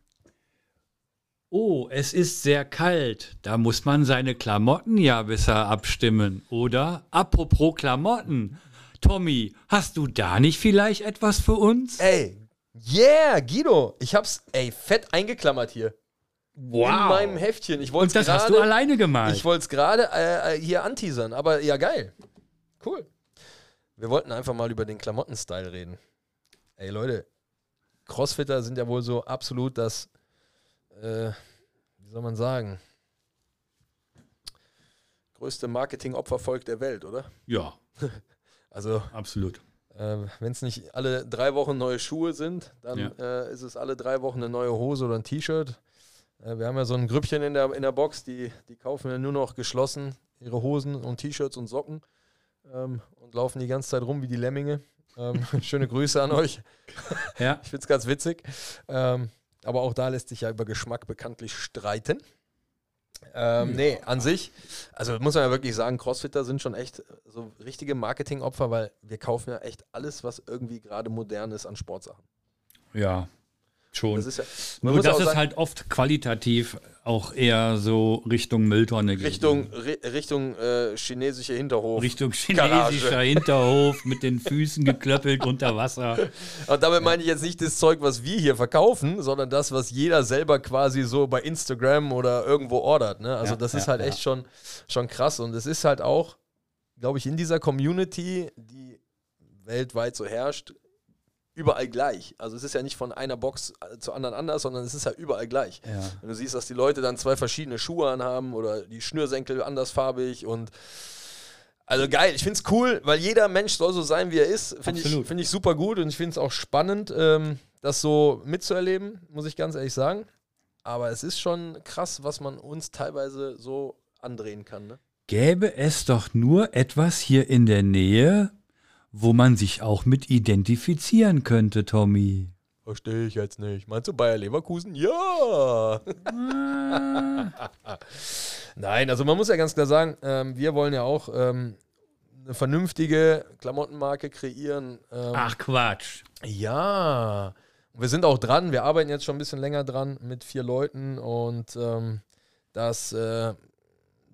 oh, es ist sehr kalt. Da muss man seine Klamotten ja besser abstimmen. Oder, apropos Klamotten, Tommy, hast du da nicht vielleicht etwas für uns? Ey, yeah, Guido, ich hab's, ey, fett eingeklammert hier. In meinem Heftchen. Ich Und das gerade, hast du alleine gemalt. Ich wollte es gerade äh, äh, hier anteasern, aber ja, geil. Cool. Wir wollten einfach mal über den Klamottenstyle reden. Ey, Leute, Crossfitter sind ja wohl so absolut das, äh, wie soll man sagen, größte Marketing-Opfervolk der Welt, oder? ja, Also, absolut. äh, wenn es nicht alle drei Wochen neue Schuhe sind, dann Ja. äh, ist es alle drei Wochen eine neue Hose oder ein T-Shirt. Äh, wir haben ja so ein Grüppchen in der, in der Box, die, die kaufen ja nur noch geschlossen ihre Hosen und T-Shirts und Socken ähm, und laufen die ganze Zeit rum wie die Lemminge. Ähm, schöne Grüße an euch. Ja, Ich finde es ganz witzig. Ähm, aber auch da lässt sich ja über Geschmack bekanntlich streiten. Ähm, nee, an sich, also muss man ja wirklich sagen, Crossfitter sind schon echt so richtige Marketingopfer, weil wir kaufen ja echt alles, was irgendwie gerade modern ist an Sportsachen. Ja, schon. Das ist ja, Nur muss das auch ist sagen- halt oft qualitativ auch eher so Richtung Mülltonne geht. Richtung, Ri- Richtung äh, chinesische Hinterhof. Richtung Garage. chinesischer Hinterhof mit den Füßen geklöppelt unter Wasser. Und damit meine ich jetzt nicht das Zeug, was wir hier verkaufen, sondern das, was jeder selber quasi so bei Instagram oder irgendwo ordert. Ne? Also Ja, das ist ja, halt echt schon, schon krass. Und es ist halt auch, glaube ich, in dieser Community, die weltweit so herrscht, überall gleich. Also es ist ja nicht von einer Box äh, zur anderen anders, sondern es ist ja überall gleich. Ja. Wenn du siehst, dass die Leute dann zwei verschiedene Schuhe anhaben oder die Schnürsenkel andersfarbig und also geil, ich finde es cool, weil jeder Mensch soll so sein, wie er ist. Finde ich, find ich super gut und ich finde es auch spannend, ähm, das so mitzuerleben, muss ich ganz ehrlich sagen. Aber es ist schon krass, was man uns teilweise so andrehen kann. Ne? Gäbe es doch nur etwas hier in der Nähe, wo man sich auch mit identifizieren könnte, Tommy. Verstehe ich jetzt nicht. Meinst du Bayer Leverkusen? Ja! Nein, also man muss ja ganz klar sagen, ähm, wir wollen ja auch ähm, eine vernünftige Klamottenmarke kreieren. Ähm, Ach Quatsch. Ja, wir sind auch dran. Wir arbeiten jetzt schon ein bisschen länger dran mit vier Leuten und ähm, das, äh,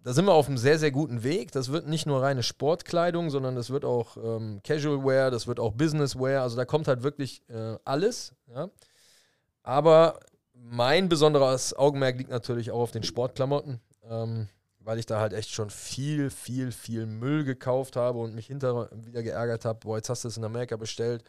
da sind wir auf einem sehr, sehr guten Weg. Das wird nicht nur reine Sportkleidung, sondern das wird auch ähm, Casual Wear, das wird auch Business Wear. Also da kommt halt wirklich äh, alles. Ja? Aber mein besonderes Augenmerk liegt natürlich auch auf den Sportklamotten, ähm, weil ich da halt echt schon viel, viel, viel Müll gekauft habe und mich hinterher wieder geärgert habe. Boah, jetzt hast du es in Amerika bestellt.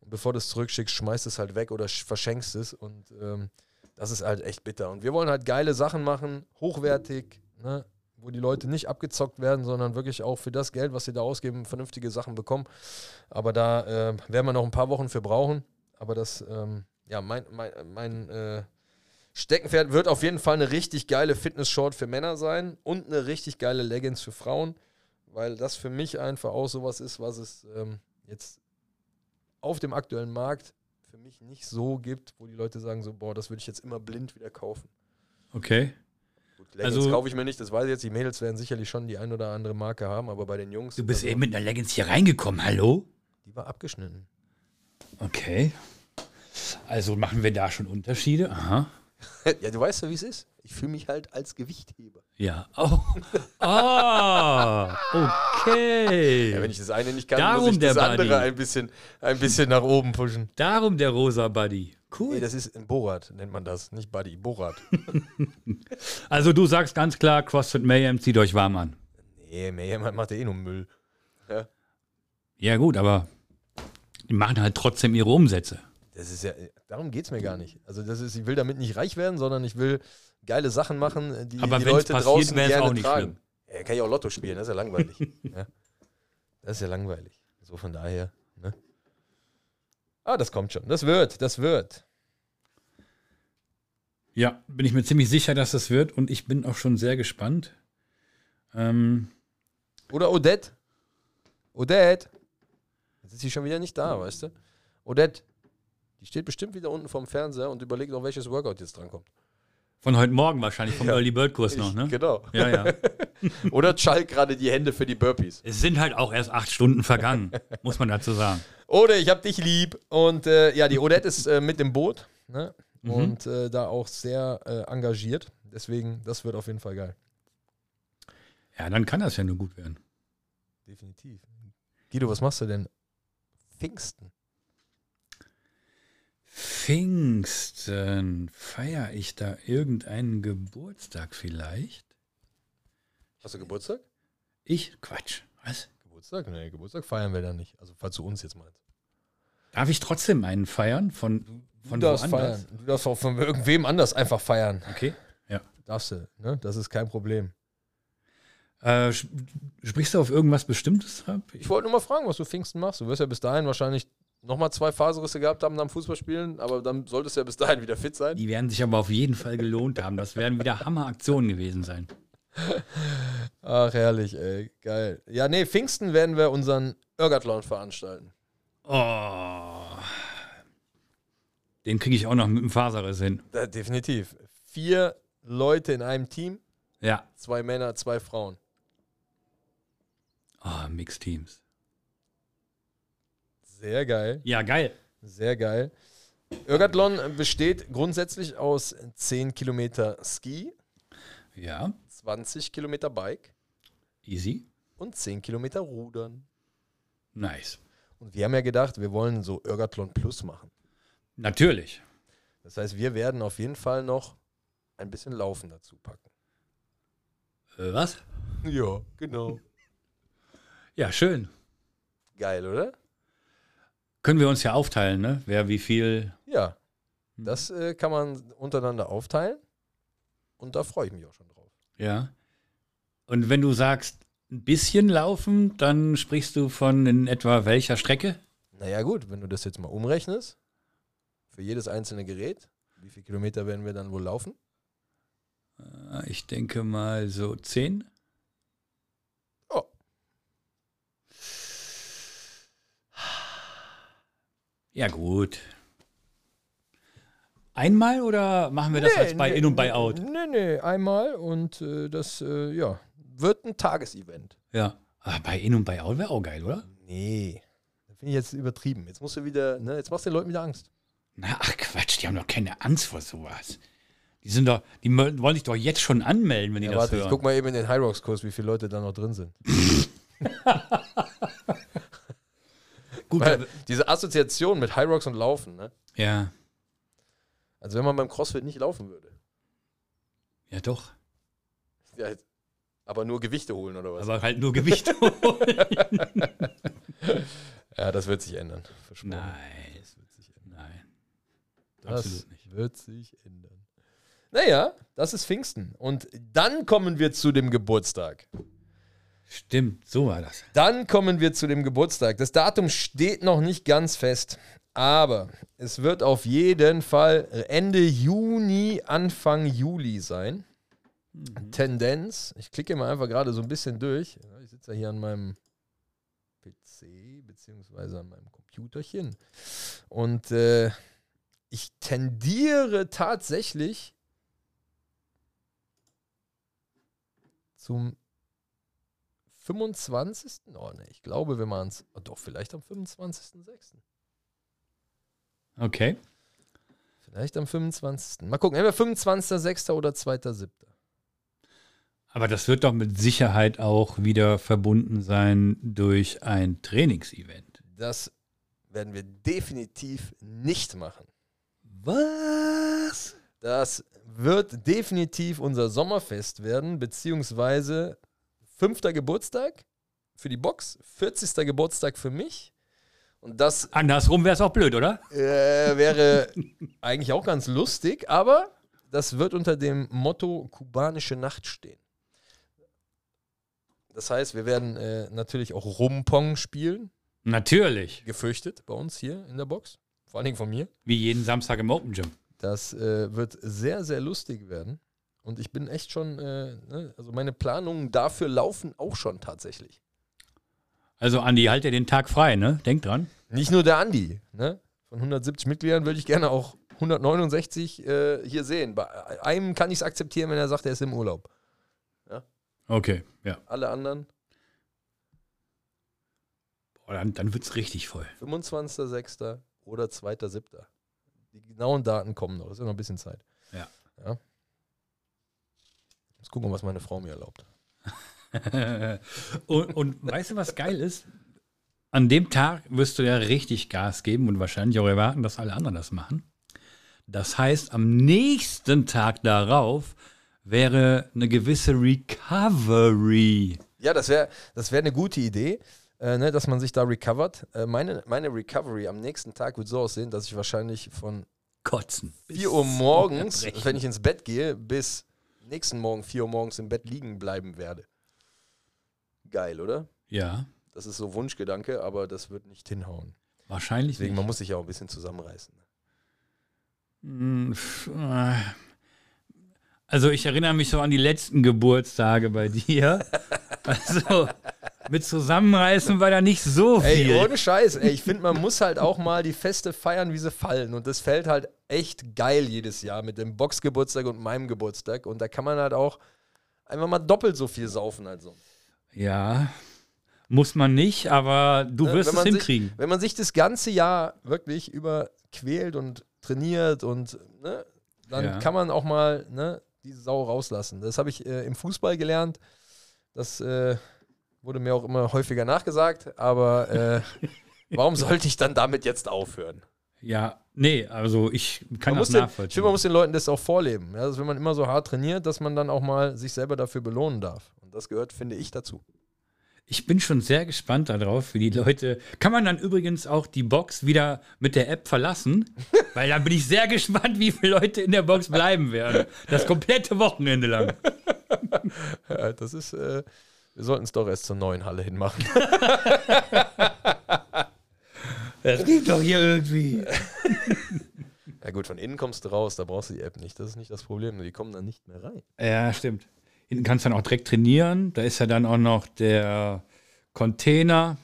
Und bevor du es zurückschickst, schmeißt es halt weg oder sch- verschenkst es. Und ähm, das ist halt echt bitter. Und wir wollen halt geile Sachen machen, hochwertig, ne? Wo die Leute nicht abgezockt werden, sondern wirklich auch für das Geld, was sie da ausgeben, vernünftige Sachen bekommen. Aber da äh, werden wir noch ein paar Wochen für brauchen. Aber das, ähm, ja, mein, mein, mein äh, Steckenpferd wird auf jeden Fall eine richtig geile Fitness-Short für Männer sein und eine richtig geile Leggings für Frauen, weil das für mich einfach auch sowas ist, was es ähm, jetzt auf dem aktuellen Markt für mich nicht so gibt, wo die Leute sagen so, boah, das würde ich jetzt immer blind wieder kaufen. Okay. Leggings Also- kaufe ich mir nicht, das weiß ich jetzt. Die Mädels werden sicherlich schon die ein oder andere Marke haben, aber bei den Jungs, Du bist also, eben mit einer Leggings hier reingekommen, hallo? die war abgeschnitten. Okay. Also machen wir da schon Unterschiede? Aha. ja, du weißt ja, wie es ist. Ich fühle mich halt als Gewichtheber. Ja. Oh. Ah, okay. Ja, wenn ich das eine nicht kann, Darum muss ich das der andere Buddy. ein bisschen, ein bisschen nach oben pushen. Darum der rosa Buddy. Cool. Nee, das ist ein Borat, nennt man das, nicht Buddy, Borat. Also du sagst ganz klar, CrossFit Mayhem, zieht euch warm an. nee, jemand macht ja eh nur Müll. Ja, Ja gut, aber die machen halt trotzdem ihre Umsätze. das ist ja, darum geht es mir gar nicht. Also das ist, ich will damit nicht reich werden, sondern ich will geile Sachen machen, die Aber die Leute passiert, draußen gerne auch nicht tragen. schlimm. Ja, kann ich auch Lotto spielen, das ist ja langweilig. ja. Das ist ja langweilig. So von daher? Ah, das kommt schon. Das wird, das wird. Ja, bin ich mir ziemlich sicher, dass das wird und ich bin auch schon sehr gespannt. Ähm, Oder Odette. Odette. Jetzt ist sie schon wieder nicht da, weißt du? Odette. Die steht bestimmt wieder unten vorm Fernseher und überlegt auch, welches Workout jetzt drankommt. Von heute Morgen wahrscheinlich, vom Ja. Early Bird Kurs noch, ne? Genau. Ja, ja. Oder Schalt gerade die Hände für die Burpees. Es sind halt auch erst acht Stunden vergangen, muss man dazu sagen. Oder ich hab dich lieb. Und äh, ja, die Odette ist äh, mit dem Boot ne? Mhm. und äh, da auch sehr äh, engagiert. Deswegen, das wird auf jeden Fall geil. Ja, dann kann das ja nur gut werden. Definitiv. Guido, was machst du denn? Pfingsten. Pfingsten, feiere ich da irgendeinen Geburtstag vielleicht? Hast du Geburtstag? Ich? Quatsch. Was? Geburtstag? Nee, Geburtstag feiern wir dann nicht. Also, falls du uns jetzt meinst. Darf ich trotzdem einen feiern von, von du darfst woanders? feiern. Du darfst auch von irgendwem anders einfach feiern. Okay. Ja. Darfst du, ne? Das ist kein Problem. Äh, sp- sprichst du auf irgendwas Bestimmtes ab? Ich wollte nur mal fragen, was du Pfingsten machst. Du wirst ja bis dahin wahrscheinlich nochmal zwei Faserrisse gehabt haben am Fußballspielen, aber dann solltest du ja bis dahin wieder fit sein. Die werden sich aber auf jeden Fall gelohnt haben. Das werden wieder Hammeraktionen gewesen sein. Ach, herrlich, ey. Geil. Ja, nee, Pfingsten werden wir unseren Irgathlon veranstalten. Oh. Den kriege ich auch noch mit dem Faserriss hin. Da, definitiv. Vier Leute in einem Team, Ja. zwei Männer, zwei Frauen. Ah, Mixed Teams. Sehr geil. Ja, geil. Sehr geil. Irgathlon besteht grundsätzlich aus 10 Kilometer Ski, Ja, 20 Kilometer Bike easy. und 10 Kilometer Rudern. Nice. Und wir haben ja gedacht, wir wollen so Irgathlon Plus machen. Natürlich. Das heißt, wir werden auf jeden Fall noch ein bisschen Laufen dazu packen. Äh, was? Ja, genau. Ja, schön. Geil, oder? Können wir uns ja aufteilen, ne? Wer wie viel. Ja. Das äh, kann man untereinander aufteilen. Und da freue ich mich auch schon drauf. Ja. Und wenn du sagst, ein bisschen laufen, dann sprichst du von in etwa welcher Strecke? Naja, gut, wenn du das jetzt mal umrechnest, für jedes einzelne Gerät, wie viele Kilometer werden wir dann wohl laufen? Äh, Ich denke mal so zehn. Oh. Ja, gut. Einmal oder machen wir das als bei In- und bei Out? Nee, nee, einmal und äh, das, äh, ja, wird ein Tagesevent. Ja. Ah, bei In- und bei Out wäre auch geil, oder? Nee, das finde ich jetzt übertrieben. Jetzt musst du wieder, ne, jetzt machst du den Leuten wieder Angst. Na, ach Quatsch, die haben doch keine Angst vor sowas. Die sind doch, die wollen sich doch jetzt schon anmelden, wenn die Ja, das warte, ich hören. guck mal eben in den High Rocks Kurs, wie viele Leute da noch drin sind. Gut, Weil diese Assoziation mit High Rocks und Laufen, ne? ja, Also wenn man beim CrossFit nicht laufen würde. ja doch. Ja, aber nur Gewichte holen oder was? Aber halt nur Gewicht. ja, das wird sich ändern. Versprochen. Nein. Das wird sich ändern. Nein. Das Absolut nicht. wird sich ändern. Naja, das ist Pfingsten. Und dann kommen wir zu dem Geburtstag. Stimmt, so war das. Dann kommen wir zu dem Geburtstag. Das Datum steht noch nicht ganz fest, aber es wird auf jeden Fall Ende Juni, Anfang Juli sein. Tendenz, ich klicke mal einfach gerade so ein bisschen durch. Ich sitze ja hier an meinem PC beziehungsweise an meinem Computerchen und äh, ich tendiere tatsächlich zum 25. Oh ne, ich glaube, wir machen es. Oh, doch, vielleicht am 25.06. Okay. Vielleicht am 25. Mal gucken, entweder 25.06. oder 2.07. Aber das wird doch mit Sicherheit auch wieder verbunden sein durch ein Trainingsevent. Das werden wir definitiv nicht machen. Was? Das wird definitiv unser Sommerfest werden, beziehungsweise fünfter Geburtstag für die Box, 40. Geburtstag für mich. Und das Andersrum wäre es auch blöd, oder? äh, wäre eigentlich auch ganz lustig, aber das wird unter dem Motto kubanische Nacht stehen. Das heißt, wir werden äh, natürlich auch Rumpong spielen, Natürlich. gefürchtet bei uns hier in der Box, vor allen Dingen von mir. Wie jeden Samstag im Open Gym. Das äh, wird sehr, sehr lustig werden. Und ich bin echt schon, äh, ne, also meine Planungen dafür laufen auch schon tatsächlich. Also, Andi, halt dir den Tag frei, ne? Denk dran. Nicht nur der Andi, ne? Von 170 Mitgliedern würde ich gerne auch 169 äh, hier sehen. Bei einem kann ich es akzeptieren, wenn er sagt, er ist im Urlaub. Okay, ja. Alle anderen, Boah, dann dann wird es richtig voll. 25.06. oder 2.07. Die genauen Daten kommen noch, das ist ja noch ein bisschen Zeit. Ja. ja. Gucken, was meine Frau mir erlaubt. und, und weißt du, was geil ist? An dem Tag wirst du ja richtig Gas geben und wahrscheinlich auch erwarten, dass alle anderen das machen. Das heißt, am nächsten Tag darauf wäre eine gewisse Recovery. Ja, das wäre das wär eine gute Idee, äh, ne, dass man sich da recovert. Äh, meine, meine Recovery am nächsten Tag wird so aussehen, dass ich wahrscheinlich von Kotzen. 4 Uhr morgens, wenn ich ins Bett gehe, bis nächsten Morgen 4 Uhr morgens im Bett liegen bleiben werde. Geil, oder? Ja, Das ist so Wunschgedanke, aber das wird nicht hinhauen. wahrscheinlich Deswegen, man nicht. muss sich ja auch ein bisschen zusammenreißen. Mm, pf, äh. Also ich erinnere mich so an die letzten Geburtstage bei dir. Also mit Zusammenreißen war da nicht so viel. Ey, ohne Scheiß, ey, ich finde, man muss halt auch mal die Feste feiern, wie sie fallen. Und das fällt halt echt geil jedes Jahr mit dem Boxgeburtstag und meinem Geburtstag. Und da kann man halt auch einfach mal doppelt so viel saufen als so. Ja, muss man nicht, aber du Ne, wirst es hinkriegen. Sich, wenn man sich das ganze Jahr wirklich über quält und trainiert und ne, dann Ja. kann man auch mal ne, diese Sau rauslassen. Das habe ich äh, im Fußball gelernt. Das äh, wurde mir auch immer häufiger nachgesagt, aber äh, warum sollte ich dann damit jetzt aufhören? Ja, nee, also ich kann Man das den, ich nachvollziehen. finde, man muss den Leuten das auch vorleben. Ja, dass wenn man immer so hart trainiert, dass man dann auch mal sich selber dafür belohnen darf. Und das gehört, finde ich, dazu. Ich bin schon sehr gespannt darauf, wie die Leute. Kann man dann übrigens auch die Box wieder mit der App verlassen? Weil da bin ich sehr gespannt, wie viele Leute in der Box bleiben werden. Das komplette Wochenende lang. Ja, das ist, äh, wir sollten es doch erst zur neuen Halle hinmachen. Das geht doch hier irgendwie. Ja gut, von innen kommst du raus, da brauchst du die App nicht. Das ist nicht das Problem. Die kommen dann nicht mehr rein. Ja, stimmt. Hinten kannst du dann auch direkt trainieren. Da ist ja dann auch noch der Container.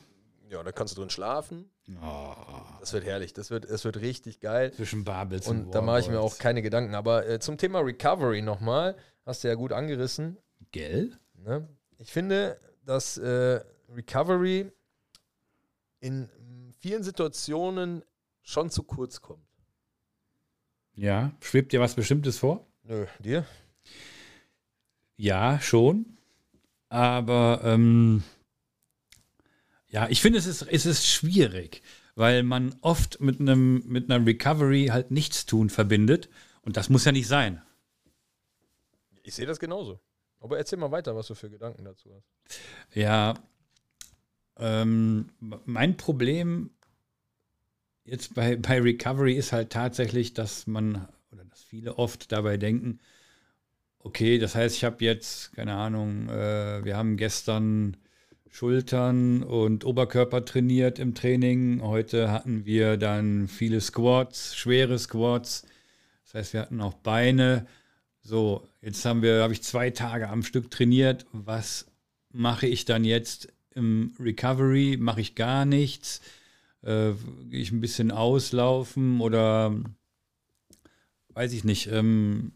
Ja, da kannst du drin schlafen. Oh, Das wird herrlich. Das wird, das wird richtig geil. zwischen Babels Und da mache ich mir auch keine Gedanken. Aber äh, zum Thema Recovery nochmal, hast du ja gut angerissen. Gell? Ne? Ich finde, dass äh, Recovery in vielen Situationen schon zu kurz kommt. Ja. Schwebt dir was Bestimmtes vor? Nö, dir? Ja, schon. Aber ähm, ja, ich finde, es ist, es ist schwierig, weil man oft mit einem mit einer Recovery halt nichts tun verbindet. Und das muss ja nicht sein. Ich sehe das genauso. Aber erzähl mal weiter, was du für Gedanken dazu hast. Ja, ähm, mein Problem jetzt bei, bei Recovery ist halt tatsächlich, dass man oder dass viele oft dabei denken, okay, das heißt, ich habe jetzt, keine Ahnung, äh, wir haben gestern Schultern und Oberkörper trainiert im Training. Heute hatten wir dann viele Squats, schwere Squats. Das heißt, wir hatten auch Beine. So, jetzt haben wir, habe ich zwei Tage am Stück trainiert. Was mache ich dann jetzt im Recovery? Mache ich gar nichts? Äh, Gehe ich ein bisschen auslaufen oder weiß ich nicht. Ähm,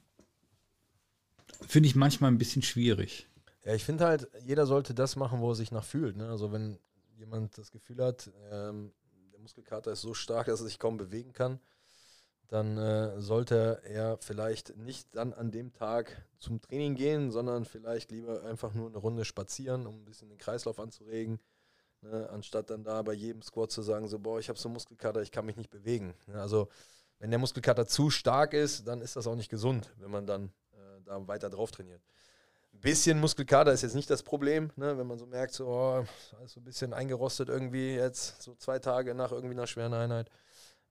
Finde ich manchmal ein bisschen schwierig. Ja, ich finde halt, jeder sollte das machen, wo er sich nach fühlt. Ne? Also wenn jemand das Gefühl hat, ähm, der Muskelkater ist so stark, dass er sich kaum bewegen kann, dann äh, sollte er vielleicht nicht dann an dem Tag zum Training gehen, sondern vielleicht lieber einfach nur eine Runde spazieren, um ein bisschen den Kreislauf anzuregen, ne? anstatt dann da bei jedem Squat zu sagen, so, boah, ich habe so Muskelkater, ich kann mich nicht bewegen. Ne? Also wenn der Muskelkater zu stark ist, dann ist das auch nicht gesund, wenn man dann äh, da weiter drauf trainiert. Ein bisschen Muskelkater ist jetzt nicht das Problem, ne? wenn man so merkt, so, oh, ist so ein bisschen eingerostet irgendwie jetzt, so zwei Tage nach irgendwie einer schweren Einheit.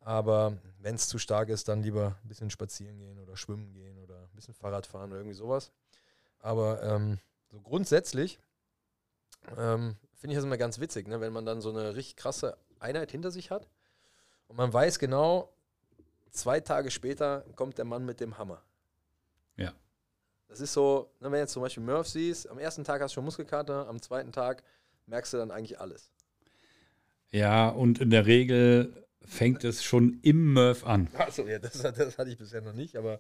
Aber wenn es zu stark ist, dann lieber ein bisschen spazieren gehen oder schwimmen gehen oder ein bisschen Fahrrad fahren oder irgendwie sowas. Aber ähm, so grundsätzlich ähm, finde ich das immer ganz witzig, ne? wenn man dann so eine richtig krasse Einheit hinter sich hat und man weiß genau, zwei Tage später kommt der Mann mit dem Hammer. Ja. Das ist so, ne, wenn jetzt zum Beispiel Murph siehst, am ersten Tag hast du schon Muskelkater, am zweiten Tag merkst du dann eigentlich alles. Ja, und in der Regel fängt es schon im Murph an. Achso, ja, das, das hatte ich bisher noch nicht, aber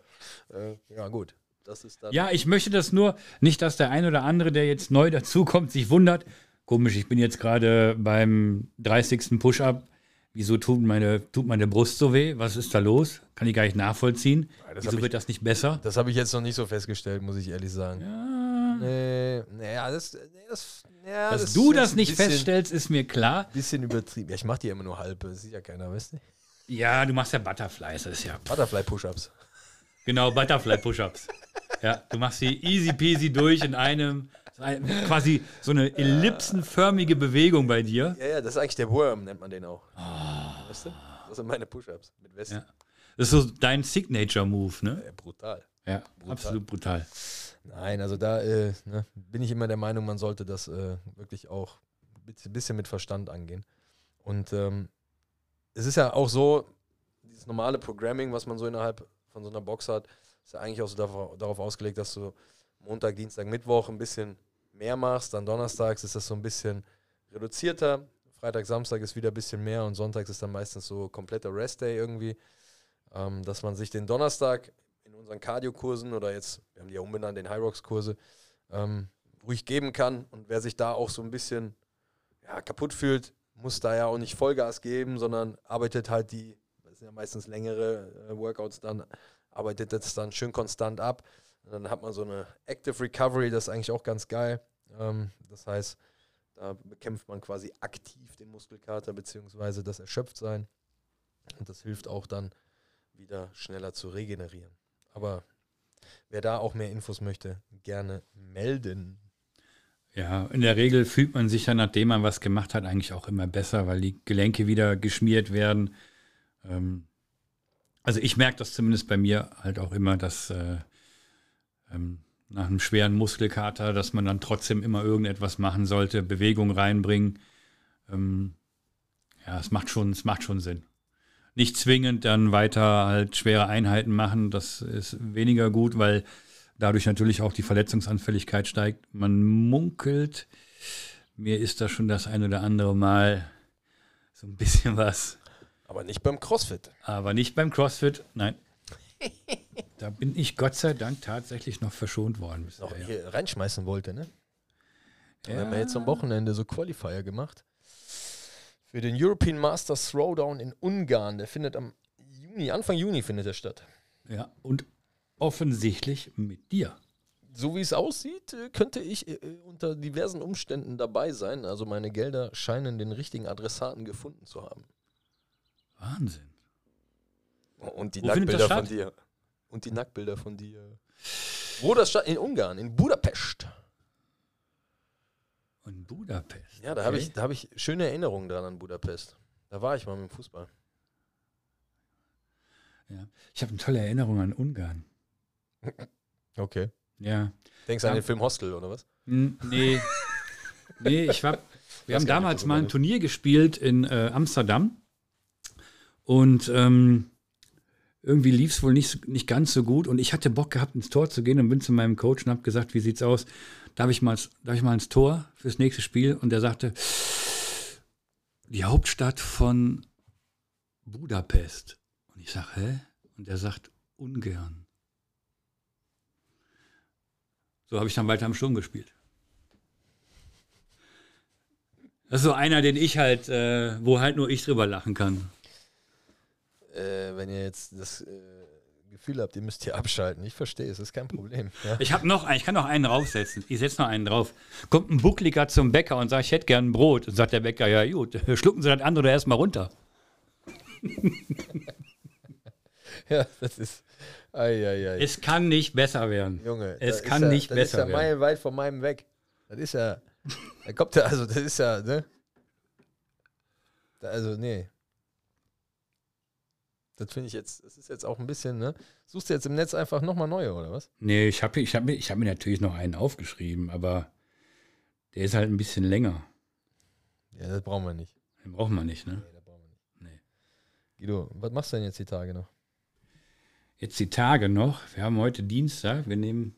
äh, ja, gut. Das ist dann. Ja, ich möchte das nur, nicht, dass der ein oder andere, der jetzt neu dazukommt, sich wundert. Komisch, ich bin jetzt gerade beim 30. Push-Up. Wieso tut meine, tut meine Brust so weh? Was ist da los? Kann ich gar nicht nachvollziehen. Ja, Wieso ich- wird das nicht besser? Das habe ich jetzt noch nicht so festgestellt, muss ich ehrlich sagen. Ja, Nee, nee, ja, das, nee, das, ja, dass das du das nicht bisschen, feststellst, ist mir klar. Bisschen übertrieben. Ja, ich mache die immer nur halb, das sieht ja keiner, weißt du? Ja, du machst ja Butterflies, das ist ja Butterfly-Push-Ups. genau Butterfly-Push-Ups. ja, du machst sie easy peasy durch in einem, ein- quasi so eine ellipsenförmige Bewegung bei dir. Ja, ja, das ist eigentlich der Worm, nennt man den auch. Weißt du? Das sind meine Push-Ups mit Weste. Ja. Das ist so dein Signature-Move, ne? Ja, brutal. Ja, absolut brutal. Nein, also da äh, ne, bin ich immer der Meinung, man sollte das äh, wirklich auch ein bisschen- mit Verstand angehen. Und ähm, es ist ja auch so, dieses normale Programming, was man so innerhalb von so einer Box hat, ist ja eigentlich auch so darauf, ausgelegt, dass du Montag, Dienstag, Mittwoch ein bisschen mehr machst, dann donnerstags ist das so ein bisschen reduzierter. Freitag, Samstag ist wieder ein bisschen mehr und Sonntags ist dann meistens so kompletter Rest-Day irgendwie. Ähm, dass man sich den Donnerstag unseren Cardio-Kursen oder jetzt, wir haben die ja umbenannt, den High Rocks-Kurse, ähm, ruhig geben kann. Und wer sich da auch so ein bisschen ja, kaputt fühlt, muss da ja auch nicht Vollgas geben, sondern arbeitet halt die, das sind ja meistens längere äh, Workouts dann, arbeitet das dann schön konstant ab. Und dann hat man so eine Active Recovery, das ist eigentlich auch ganz geil. Ähm, das heißt, da bekämpft man quasi aktiv den Muskelkater bzw. das Erschöpftsein. Und das hilft auch dann wieder schneller zu regenerieren. Aber wer da auch mehr Infos möchte, gerne melden. Ja, in der Regel fühlt man sich ja, nachdem man was gemacht hat, eigentlich auch immer besser, weil die Gelenke wieder geschmiert werden. Ähm, also ich merke das zumindest bei mir halt auch immer, dass äh, ähm, nach einem schweren Muskelkater, dass man dann trotzdem immer irgendetwas machen sollte, Bewegung reinbringen. Ähm, ja, es macht schon, es macht schon Sinn. Nicht zwingend dann weiter halt schwere Einheiten machen, das ist weniger gut, weil dadurch natürlich auch die Verletzungsanfälligkeit steigt. Man munkelt, mir ist da schon das ein oder andere Mal so ein bisschen was. Aber nicht beim CrossFit. Aber nicht beim CrossFit, nein. da bin ich Gott sei Dank tatsächlich noch verschont worden. Noch hier ja. reinschmeißen wollte, ne? Ja. Wir haben ja jetzt am Wochenende so Qualifier gemacht. Für den European Masters Throwdown in Ungarn. Der findet am Juni, Anfang Juni findet er statt. Ja, und offensichtlich mit dir. So wie es aussieht, äh, könnte ich äh, äh, unter diversen Umständen dabei sein. Also meine Gelder scheinen den richtigen Adressaten gefunden zu haben. Wahnsinn. Und die Wo Nacktbilder von dir. Und die Nacktbilder von dir. Wo das statt? In Ungarn, in Budapest. In Budapest. Ja, da okay. habe ich, hab ich schöne Erinnerungen dran an Budapest. Da war ich mal mit dem Fußball. Ja. Ich habe eine tolle Erinnerung an Ungarn. Okay. Ja. Denkst du an den Film Hostel oder was? Nee. nee, ich war. Wir haben damals mal ein Turnier gespielt in äh, Amsterdam. Und ähm, irgendwie lief es wohl nicht, nicht ganz so gut. Und ich hatte Bock gehabt, ins Tor zu gehen und bin zu meinem Coach und habe gesagt, wie sieht's aus? Darf ich, mal, darf ich mal ins Tor fürs nächste Spiel? Und er sagte, die Hauptstadt von Budapest. Und ich sage, hä? Und er sagt, ungern. So habe ich dann weiter am Sturm gespielt. Das ist so einer, den ich halt, äh, wo halt nur ich drüber lachen kann. Äh, wenn ihr jetzt das äh, Gefühl habt, ihr müsst hier abschalten, ich verstehe, es ist kein Problem. Ja? Ich habe noch, ich kann noch einen draufsetzen. Ich setze noch einen drauf. Kommt ein Buckliger zum Bäcker und sagt, ich hätte gern ein Brot. Und sagt der Bäcker, ja gut, schlucken Sie das andere erstmal runter. ja, das ist. Ai, ai, ai. Es kann nicht besser werden. Junge, es kann ja, nicht besser werden. Das ist ja meilenweit von meinem weg. Das ist ja. Da kommt ja, also, das ist ja, ne? Also, nee. Das finde ich jetzt, das ist jetzt auch ein bisschen, ne? Suchst du jetzt im Netz einfach nochmal neue, oder was? Nee, ich habe ich hab, ich hab mir natürlich noch einen aufgeschrieben, aber der ist halt ein bisschen länger. Ja, das brauchen wir nicht. Den brauchen wir nicht, ne? Nee, das brauchen wir nicht. Nee. Guido, was machst du denn jetzt die Tage noch? jetzt die Tage noch. Wir haben heute Dienstag. Wir nehmen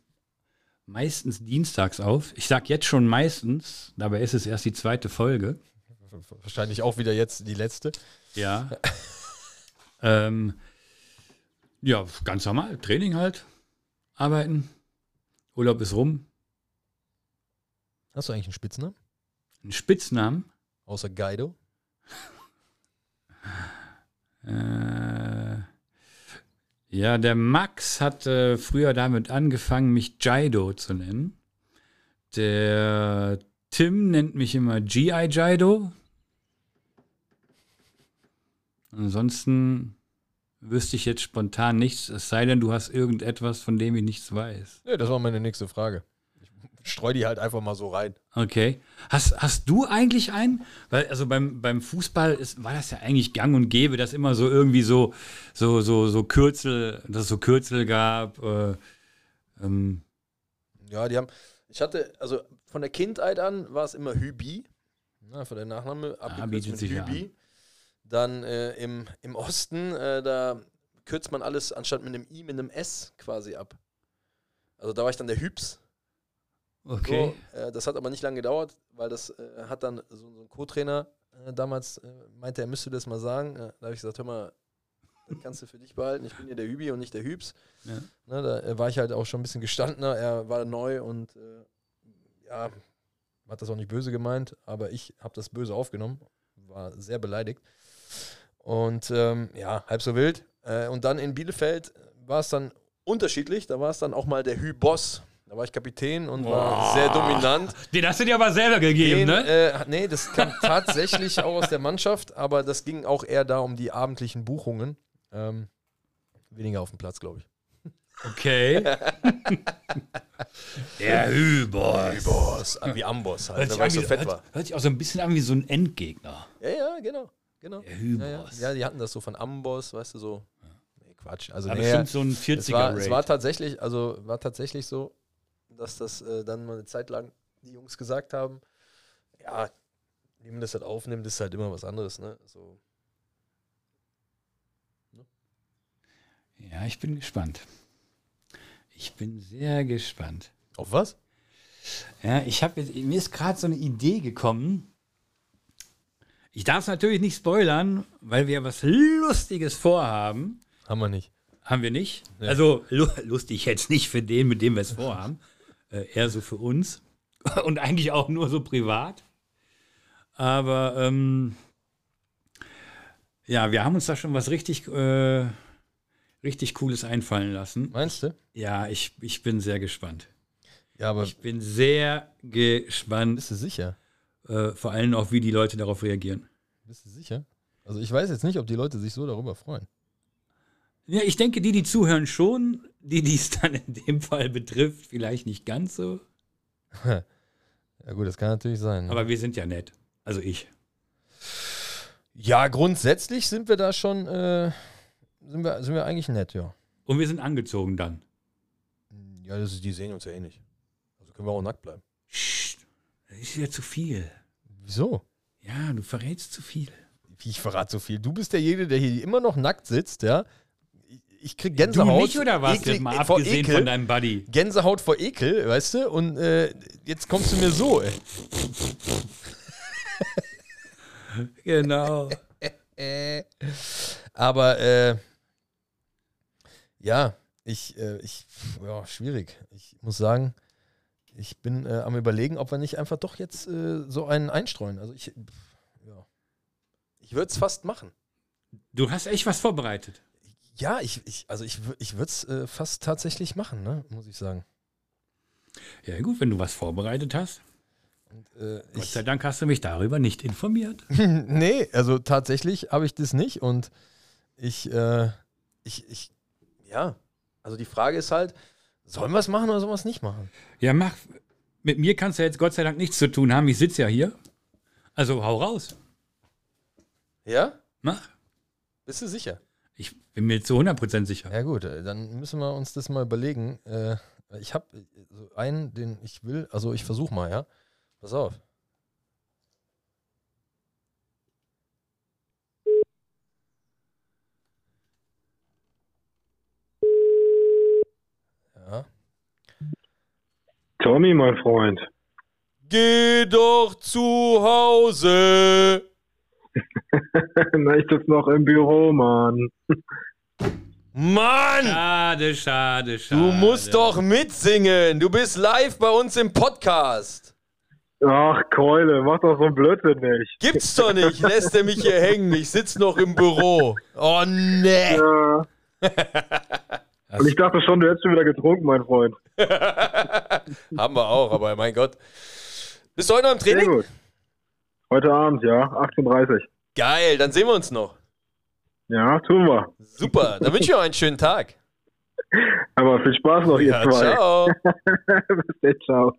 meistens dienstags auf. Ich sage jetzt schon meistens, dabei ist es erst die zweite Folge. Wahrscheinlich auch wieder jetzt die letzte. Ja. ähm, ja, ganz normal. Training halt. Arbeiten. Urlaub ist rum. Hast du eigentlich einen Spitznamen? Einen Spitznamen? Außer Guido? äh, ja, der Max hat äh, früher damit angefangen, mich Jaido zu nennen. Der Tim nennt mich immer G.I. Jaido. Ansonsten wüsste ich jetzt spontan nichts, es sei denn, du hast irgendetwas, von dem ich nichts weiß. Nee, das war meine nächste Frage streu die halt einfach mal so rein. Okay. Hast, hast du eigentlich einen? Weil, also beim, beim Fußball ist, war das ja eigentlich gang und gäbe, dass immer so irgendwie so, so, so, so Kürzel, dass es so Kürzel gab. Äh, ähm. Ja, die haben, ich hatte, also von der Kindheit an war es immer Hübi. Na, von der Nachname abgekürzt ah, mit Hübi. Dann äh, im, im Osten, äh, da kürzt man alles anstatt mit einem I mit einem S quasi ab. Also da war ich dann der Hübs. Okay. So, äh, das hat aber nicht lange gedauert, weil das äh, hat dann so, so ein Co-Trainer äh, damals äh, meinte, er müsste das mal sagen. Da habe ich gesagt, hör mal, das kannst du für dich behalten. Ich bin hier der Hübi und nicht der Hübs. Ja. Ne, da war ich halt auch schon ein bisschen gestandener. Er war neu und ja, hat das auch nicht böse gemeint, aber ich habe das böse aufgenommen, war sehr beleidigt. Und ähm, ja, halb so wild. Äh, und dann in Bielefeld war es dann unterschiedlich. Da war es dann auch mal der Hü-Boss. Da war ich Kapitän und war sehr dominant. Den hast du dir aber selber gegeben, Den, ne? äh, nee, das kam tatsächlich auch aus der Mannschaft, aber das ging auch eher da um die abendlichen Buchungen. Ähm, weniger auf dem Platz, glaube ich. Okay. Der Hüboss. Boss, wie Amboss halt, ne, sich, weil an ich wie, so fett hört, war. hört sich auch so ein bisschen an wie so ein Endgegner. Ja, ja, genau. Genau. Der Ja, ja. Hüboss. ja, die hatten das so von Amboss, weißt du, so. Nee, Quatsch. Also, Aber bestimmt so ein es 40er war, es war tatsächlich, also war tatsächlich so, dass das äh, dann mal eine Zeit lang die Jungs gesagt haben, ja, wie man das halt aufnimmt, ist halt immer was anderes, ne? So, Ja, ich bin gespannt. Ich bin sehr gespannt. auf was? Ja, ich habe jetzt, mir ist gerade so eine Idee gekommen. Ich darf es natürlich nicht spoilern, weil wir was Lustiges vorhaben. Haben wir nicht. Haben wir nicht. Nee. Also lu lustig jetzt nicht für den, mit dem wir es vorhaben. Äh, eher so für uns. Und eigentlich auch nur so privat. Aber ähm, ja, wir haben uns da schon was richtig, äh, richtig Cooles einfallen lassen. Meinst du? Ja, ich, ich bin sehr gespannt. Ja, aber Ich bin sehr gespannt, bist du sicher? Äh, vor allem auch, wie die Leute darauf reagieren. Bist du sicher? Also ich weiß jetzt nicht, ob die Leute sich so darüber freuen. Ja, ich denke, die, die zuhören, schon. Die, die es dann in dem Fall betrifft, vielleicht nicht ganz so. Ja gut, das kann natürlich sein. ne? Aber wir sind ja nett. Also ich. ja, grundsätzlich sind wir da schon, äh, sind, wir, sind wir eigentlich nett, ja. Und wir sind angezogen dann. Ja, das ist, die sehen uns ja eh nicht. Also können wir auch nackt bleiben. Psst, das ist ja zu viel. Wieso? Ja, du verrätst zu viel. Ich verrate so viel. Du bist derjenige, der hier immer noch nackt sitzt, ja. Ich, krieg Gänsehaut. Du nicht oder was? Ekel- mal vor abgesehen Ekel. von deinem Buddy. Gänsehaut vor Ekel, weißt du? Und äh, jetzt kommst du mir so, ey. Genau. Aber äh, ja, ich, äh, ich, ja, schwierig. Ich muss sagen, ich bin äh, am überlegen, ob wir nicht einfach doch jetzt äh, so einen einstreuen. Also ich, ja. Ich würde es fast machen. Du hast echt was vorbereitet. Ja, ich, ich also ich, ich würde es äh, fast tatsächlich machen, ne? muss ich sagen. Ja, gut, wenn du was vorbereitet hast. Und, äh, Gott ich, sei Dank hast du mich darüber nicht informiert. nee, also tatsächlich habe ich das nicht und ich, äh, ich, ich, ja, also die Frage ist halt, sollen wir es machen oder sollen wir es nicht machen? Ja, mach. Mit mir kannst du jetzt Gott sei Dank nichts zu tun haben. Ich sitze ja hier. Also hau raus. Ja? Mach. Bist du sicher? Ich bin mir zu 100% sicher. Ja gut, äh, dann müssen wir uns das mal überlegen. Äh, ich habe so einen, den ich will, also ich versuche mal, ja? Pass auf. Tommy, mein Freund. Geh doch zu Hause. Na, ich sitze noch im Büro, Mann. Mann! Schade, schade, schade. Du musst doch mitsingen. Du bist live bei uns im Podcast. Ach, Keule, mach doch so ein Blödsinn nicht. Gibt's doch nicht. Lässt er mich hier hängen. Ich sitze noch im Büro. Oh, nee. Ja. Und ich dachte schon, du hättest schon wieder getrunken, mein Freund. Haben wir auch, aber mein Gott. Bist du heute noch im Sehr Training? gut. Heute Abend, ja, 18.30 Geil, dann sehen wir uns noch. Ja, tun wir. Super, dann wünsche ich euch einen schönen Tag. Aber viel Spaß noch, ihr Ja, zwei. ciao. Bis dann, ciao.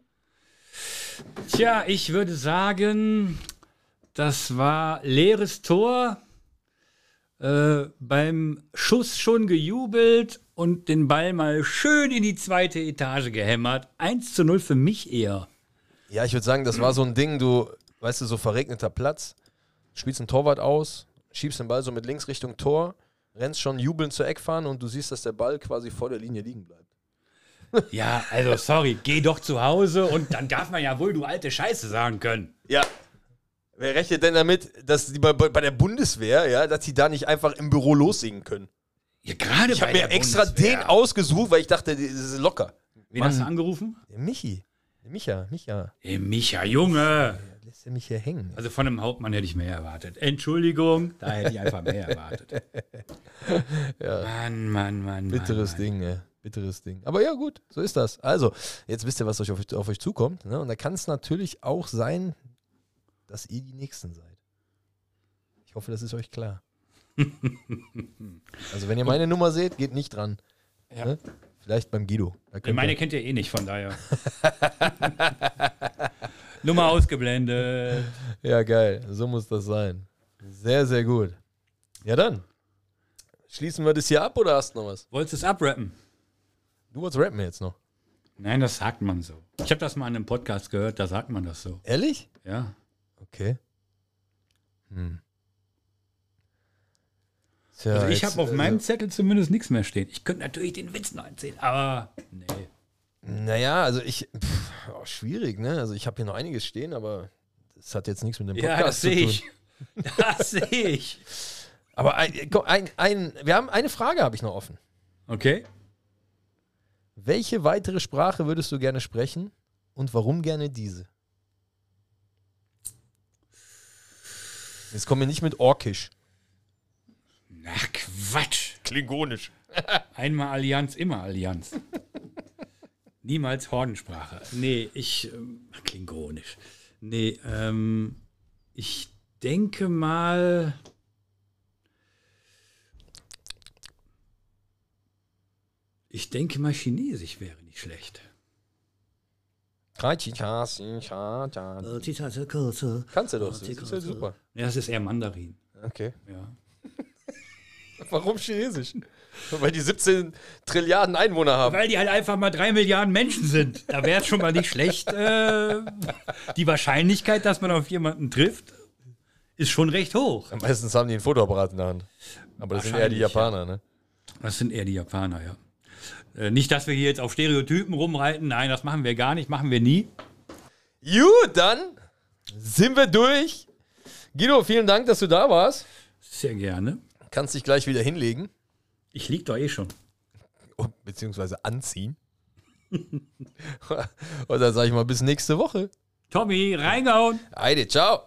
Tja, ich würde sagen, das war leeres Tor. Äh, beim Schuss schon gejubelt und den Ball mal schön in die zweite Etage gehämmert. 1 zu 0 für mich eher. Ja, ich würde sagen, das war so ein Ding, du, weißt du, so verregneter Platz, spielst einen Torwart aus, schiebst den Ball so mit links Richtung Tor, rennst schon jubelnd zur Eckfahne und du siehst, dass der Ball quasi vor der Linie liegen bleibt. Ja, also sorry, geh doch zu Hause und dann darf man ja wohl du alte Scheiße sagen können. Ja. Wer rechnet denn damit, dass die bei, bei der Bundeswehr, ja, dass die da nicht einfach im Büro lossingen können? Ja, gerade Ich habe mir extra den ausgesucht, weil ich dachte, das ist locker. Wen hast du angerufen? Der Michi. Der Micha, Micha. Ey, Micha, Junge. Lässt ja mich hier hängen. Also von einem Hauptmann hätte ich mehr erwartet. Entschuldigung, da hätte ich einfach mehr erwartet. Mann, Mann, Mann. Bitteres Mann, Ding, ey. Bitteres Ding. Aber ja, gut, so ist das. Also, jetzt wisst ihr, was euch auf, auf euch zukommt. Ne? Und da kann es natürlich auch sein, dass ihr die Nächsten seid. Ich hoffe, das ist euch klar. Also, wenn ihr meine Nummer seht, geht nicht dran. Ja. Ne? Vielleicht beim Guido. Meine ihr- kennt ihr eh nicht, von daher. Nummer ausgeblendet. Ja, geil. So muss das sein. Sehr, sehr gut. Ja, dann. Schließen wir das hier ab oder hast du noch was? Wolltest du es abrappen? Du wolltest rappen jetzt noch. Nein, das sagt man so. Ich habe das mal in einem Podcast gehört, da sagt man das so. Ehrlich? Ja. Okay. Hm. Tja, Also ich habe auf äh, meinem Zettel zumindest nichts mehr stehen. Ich könnte natürlich den Witz noch erzählen, aber nee. Naja, also ich. Pff, oh, schwierig, ne? Also ich habe hier noch einiges stehen, aber das hat jetzt nichts mit dem Podcast Ja, das zu sehe tun. ich. Das sehe ich. Aber ein, ein, ein, wir haben eine Frage habe ich noch offen. Okay. Welche weitere Sprache würdest du gerne sprechen und warum gerne diese? Jetzt kommen wir nicht mit Orkisch. Na Quatsch. Klingonisch. Einmal Allianz, immer Allianz. Niemals Hordensprache. Nee, ich. Ähm, klingonisch. Nee, ähm, ich denke mal. Ich denke mal, Chinesisch wäre nicht schlecht. Kannst du doch, das ist ja super. Ja, das ist eher Mandarin. Okay. Ja. Warum Chinesisch? Weil die 17 Trilliarden Einwohner haben. Weil die halt einfach mal drei Milliarden Menschen sind. Da wäre es schon mal nicht schlecht. Äh, die Wahrscheinlichkeit, dass man auf jemanden trifft, ist schon recht hoch. Meistens haben die einen Fotoapparat in der Hand. Aber das sind eher die Wahrscheinlich, ja. Japaner, ne? Das sind eher die Japaner, ja. Äh, nicht, dass wir hier jetzt auf Stereotypen rumreiten. Nein, das machen wir gar nicht, machen wir nie. Gut, dann sind wir durch. Guido, vielen Dank, dass du da warst. Sehr gerne. Kannst dich gleich wieder hinlegen. Ich lieg doch eh schon. Oh, beziehungsweise anziehen. Und dann sage ich mal bis nächste Woche. Tommy, reingehauen. Heide, ciao.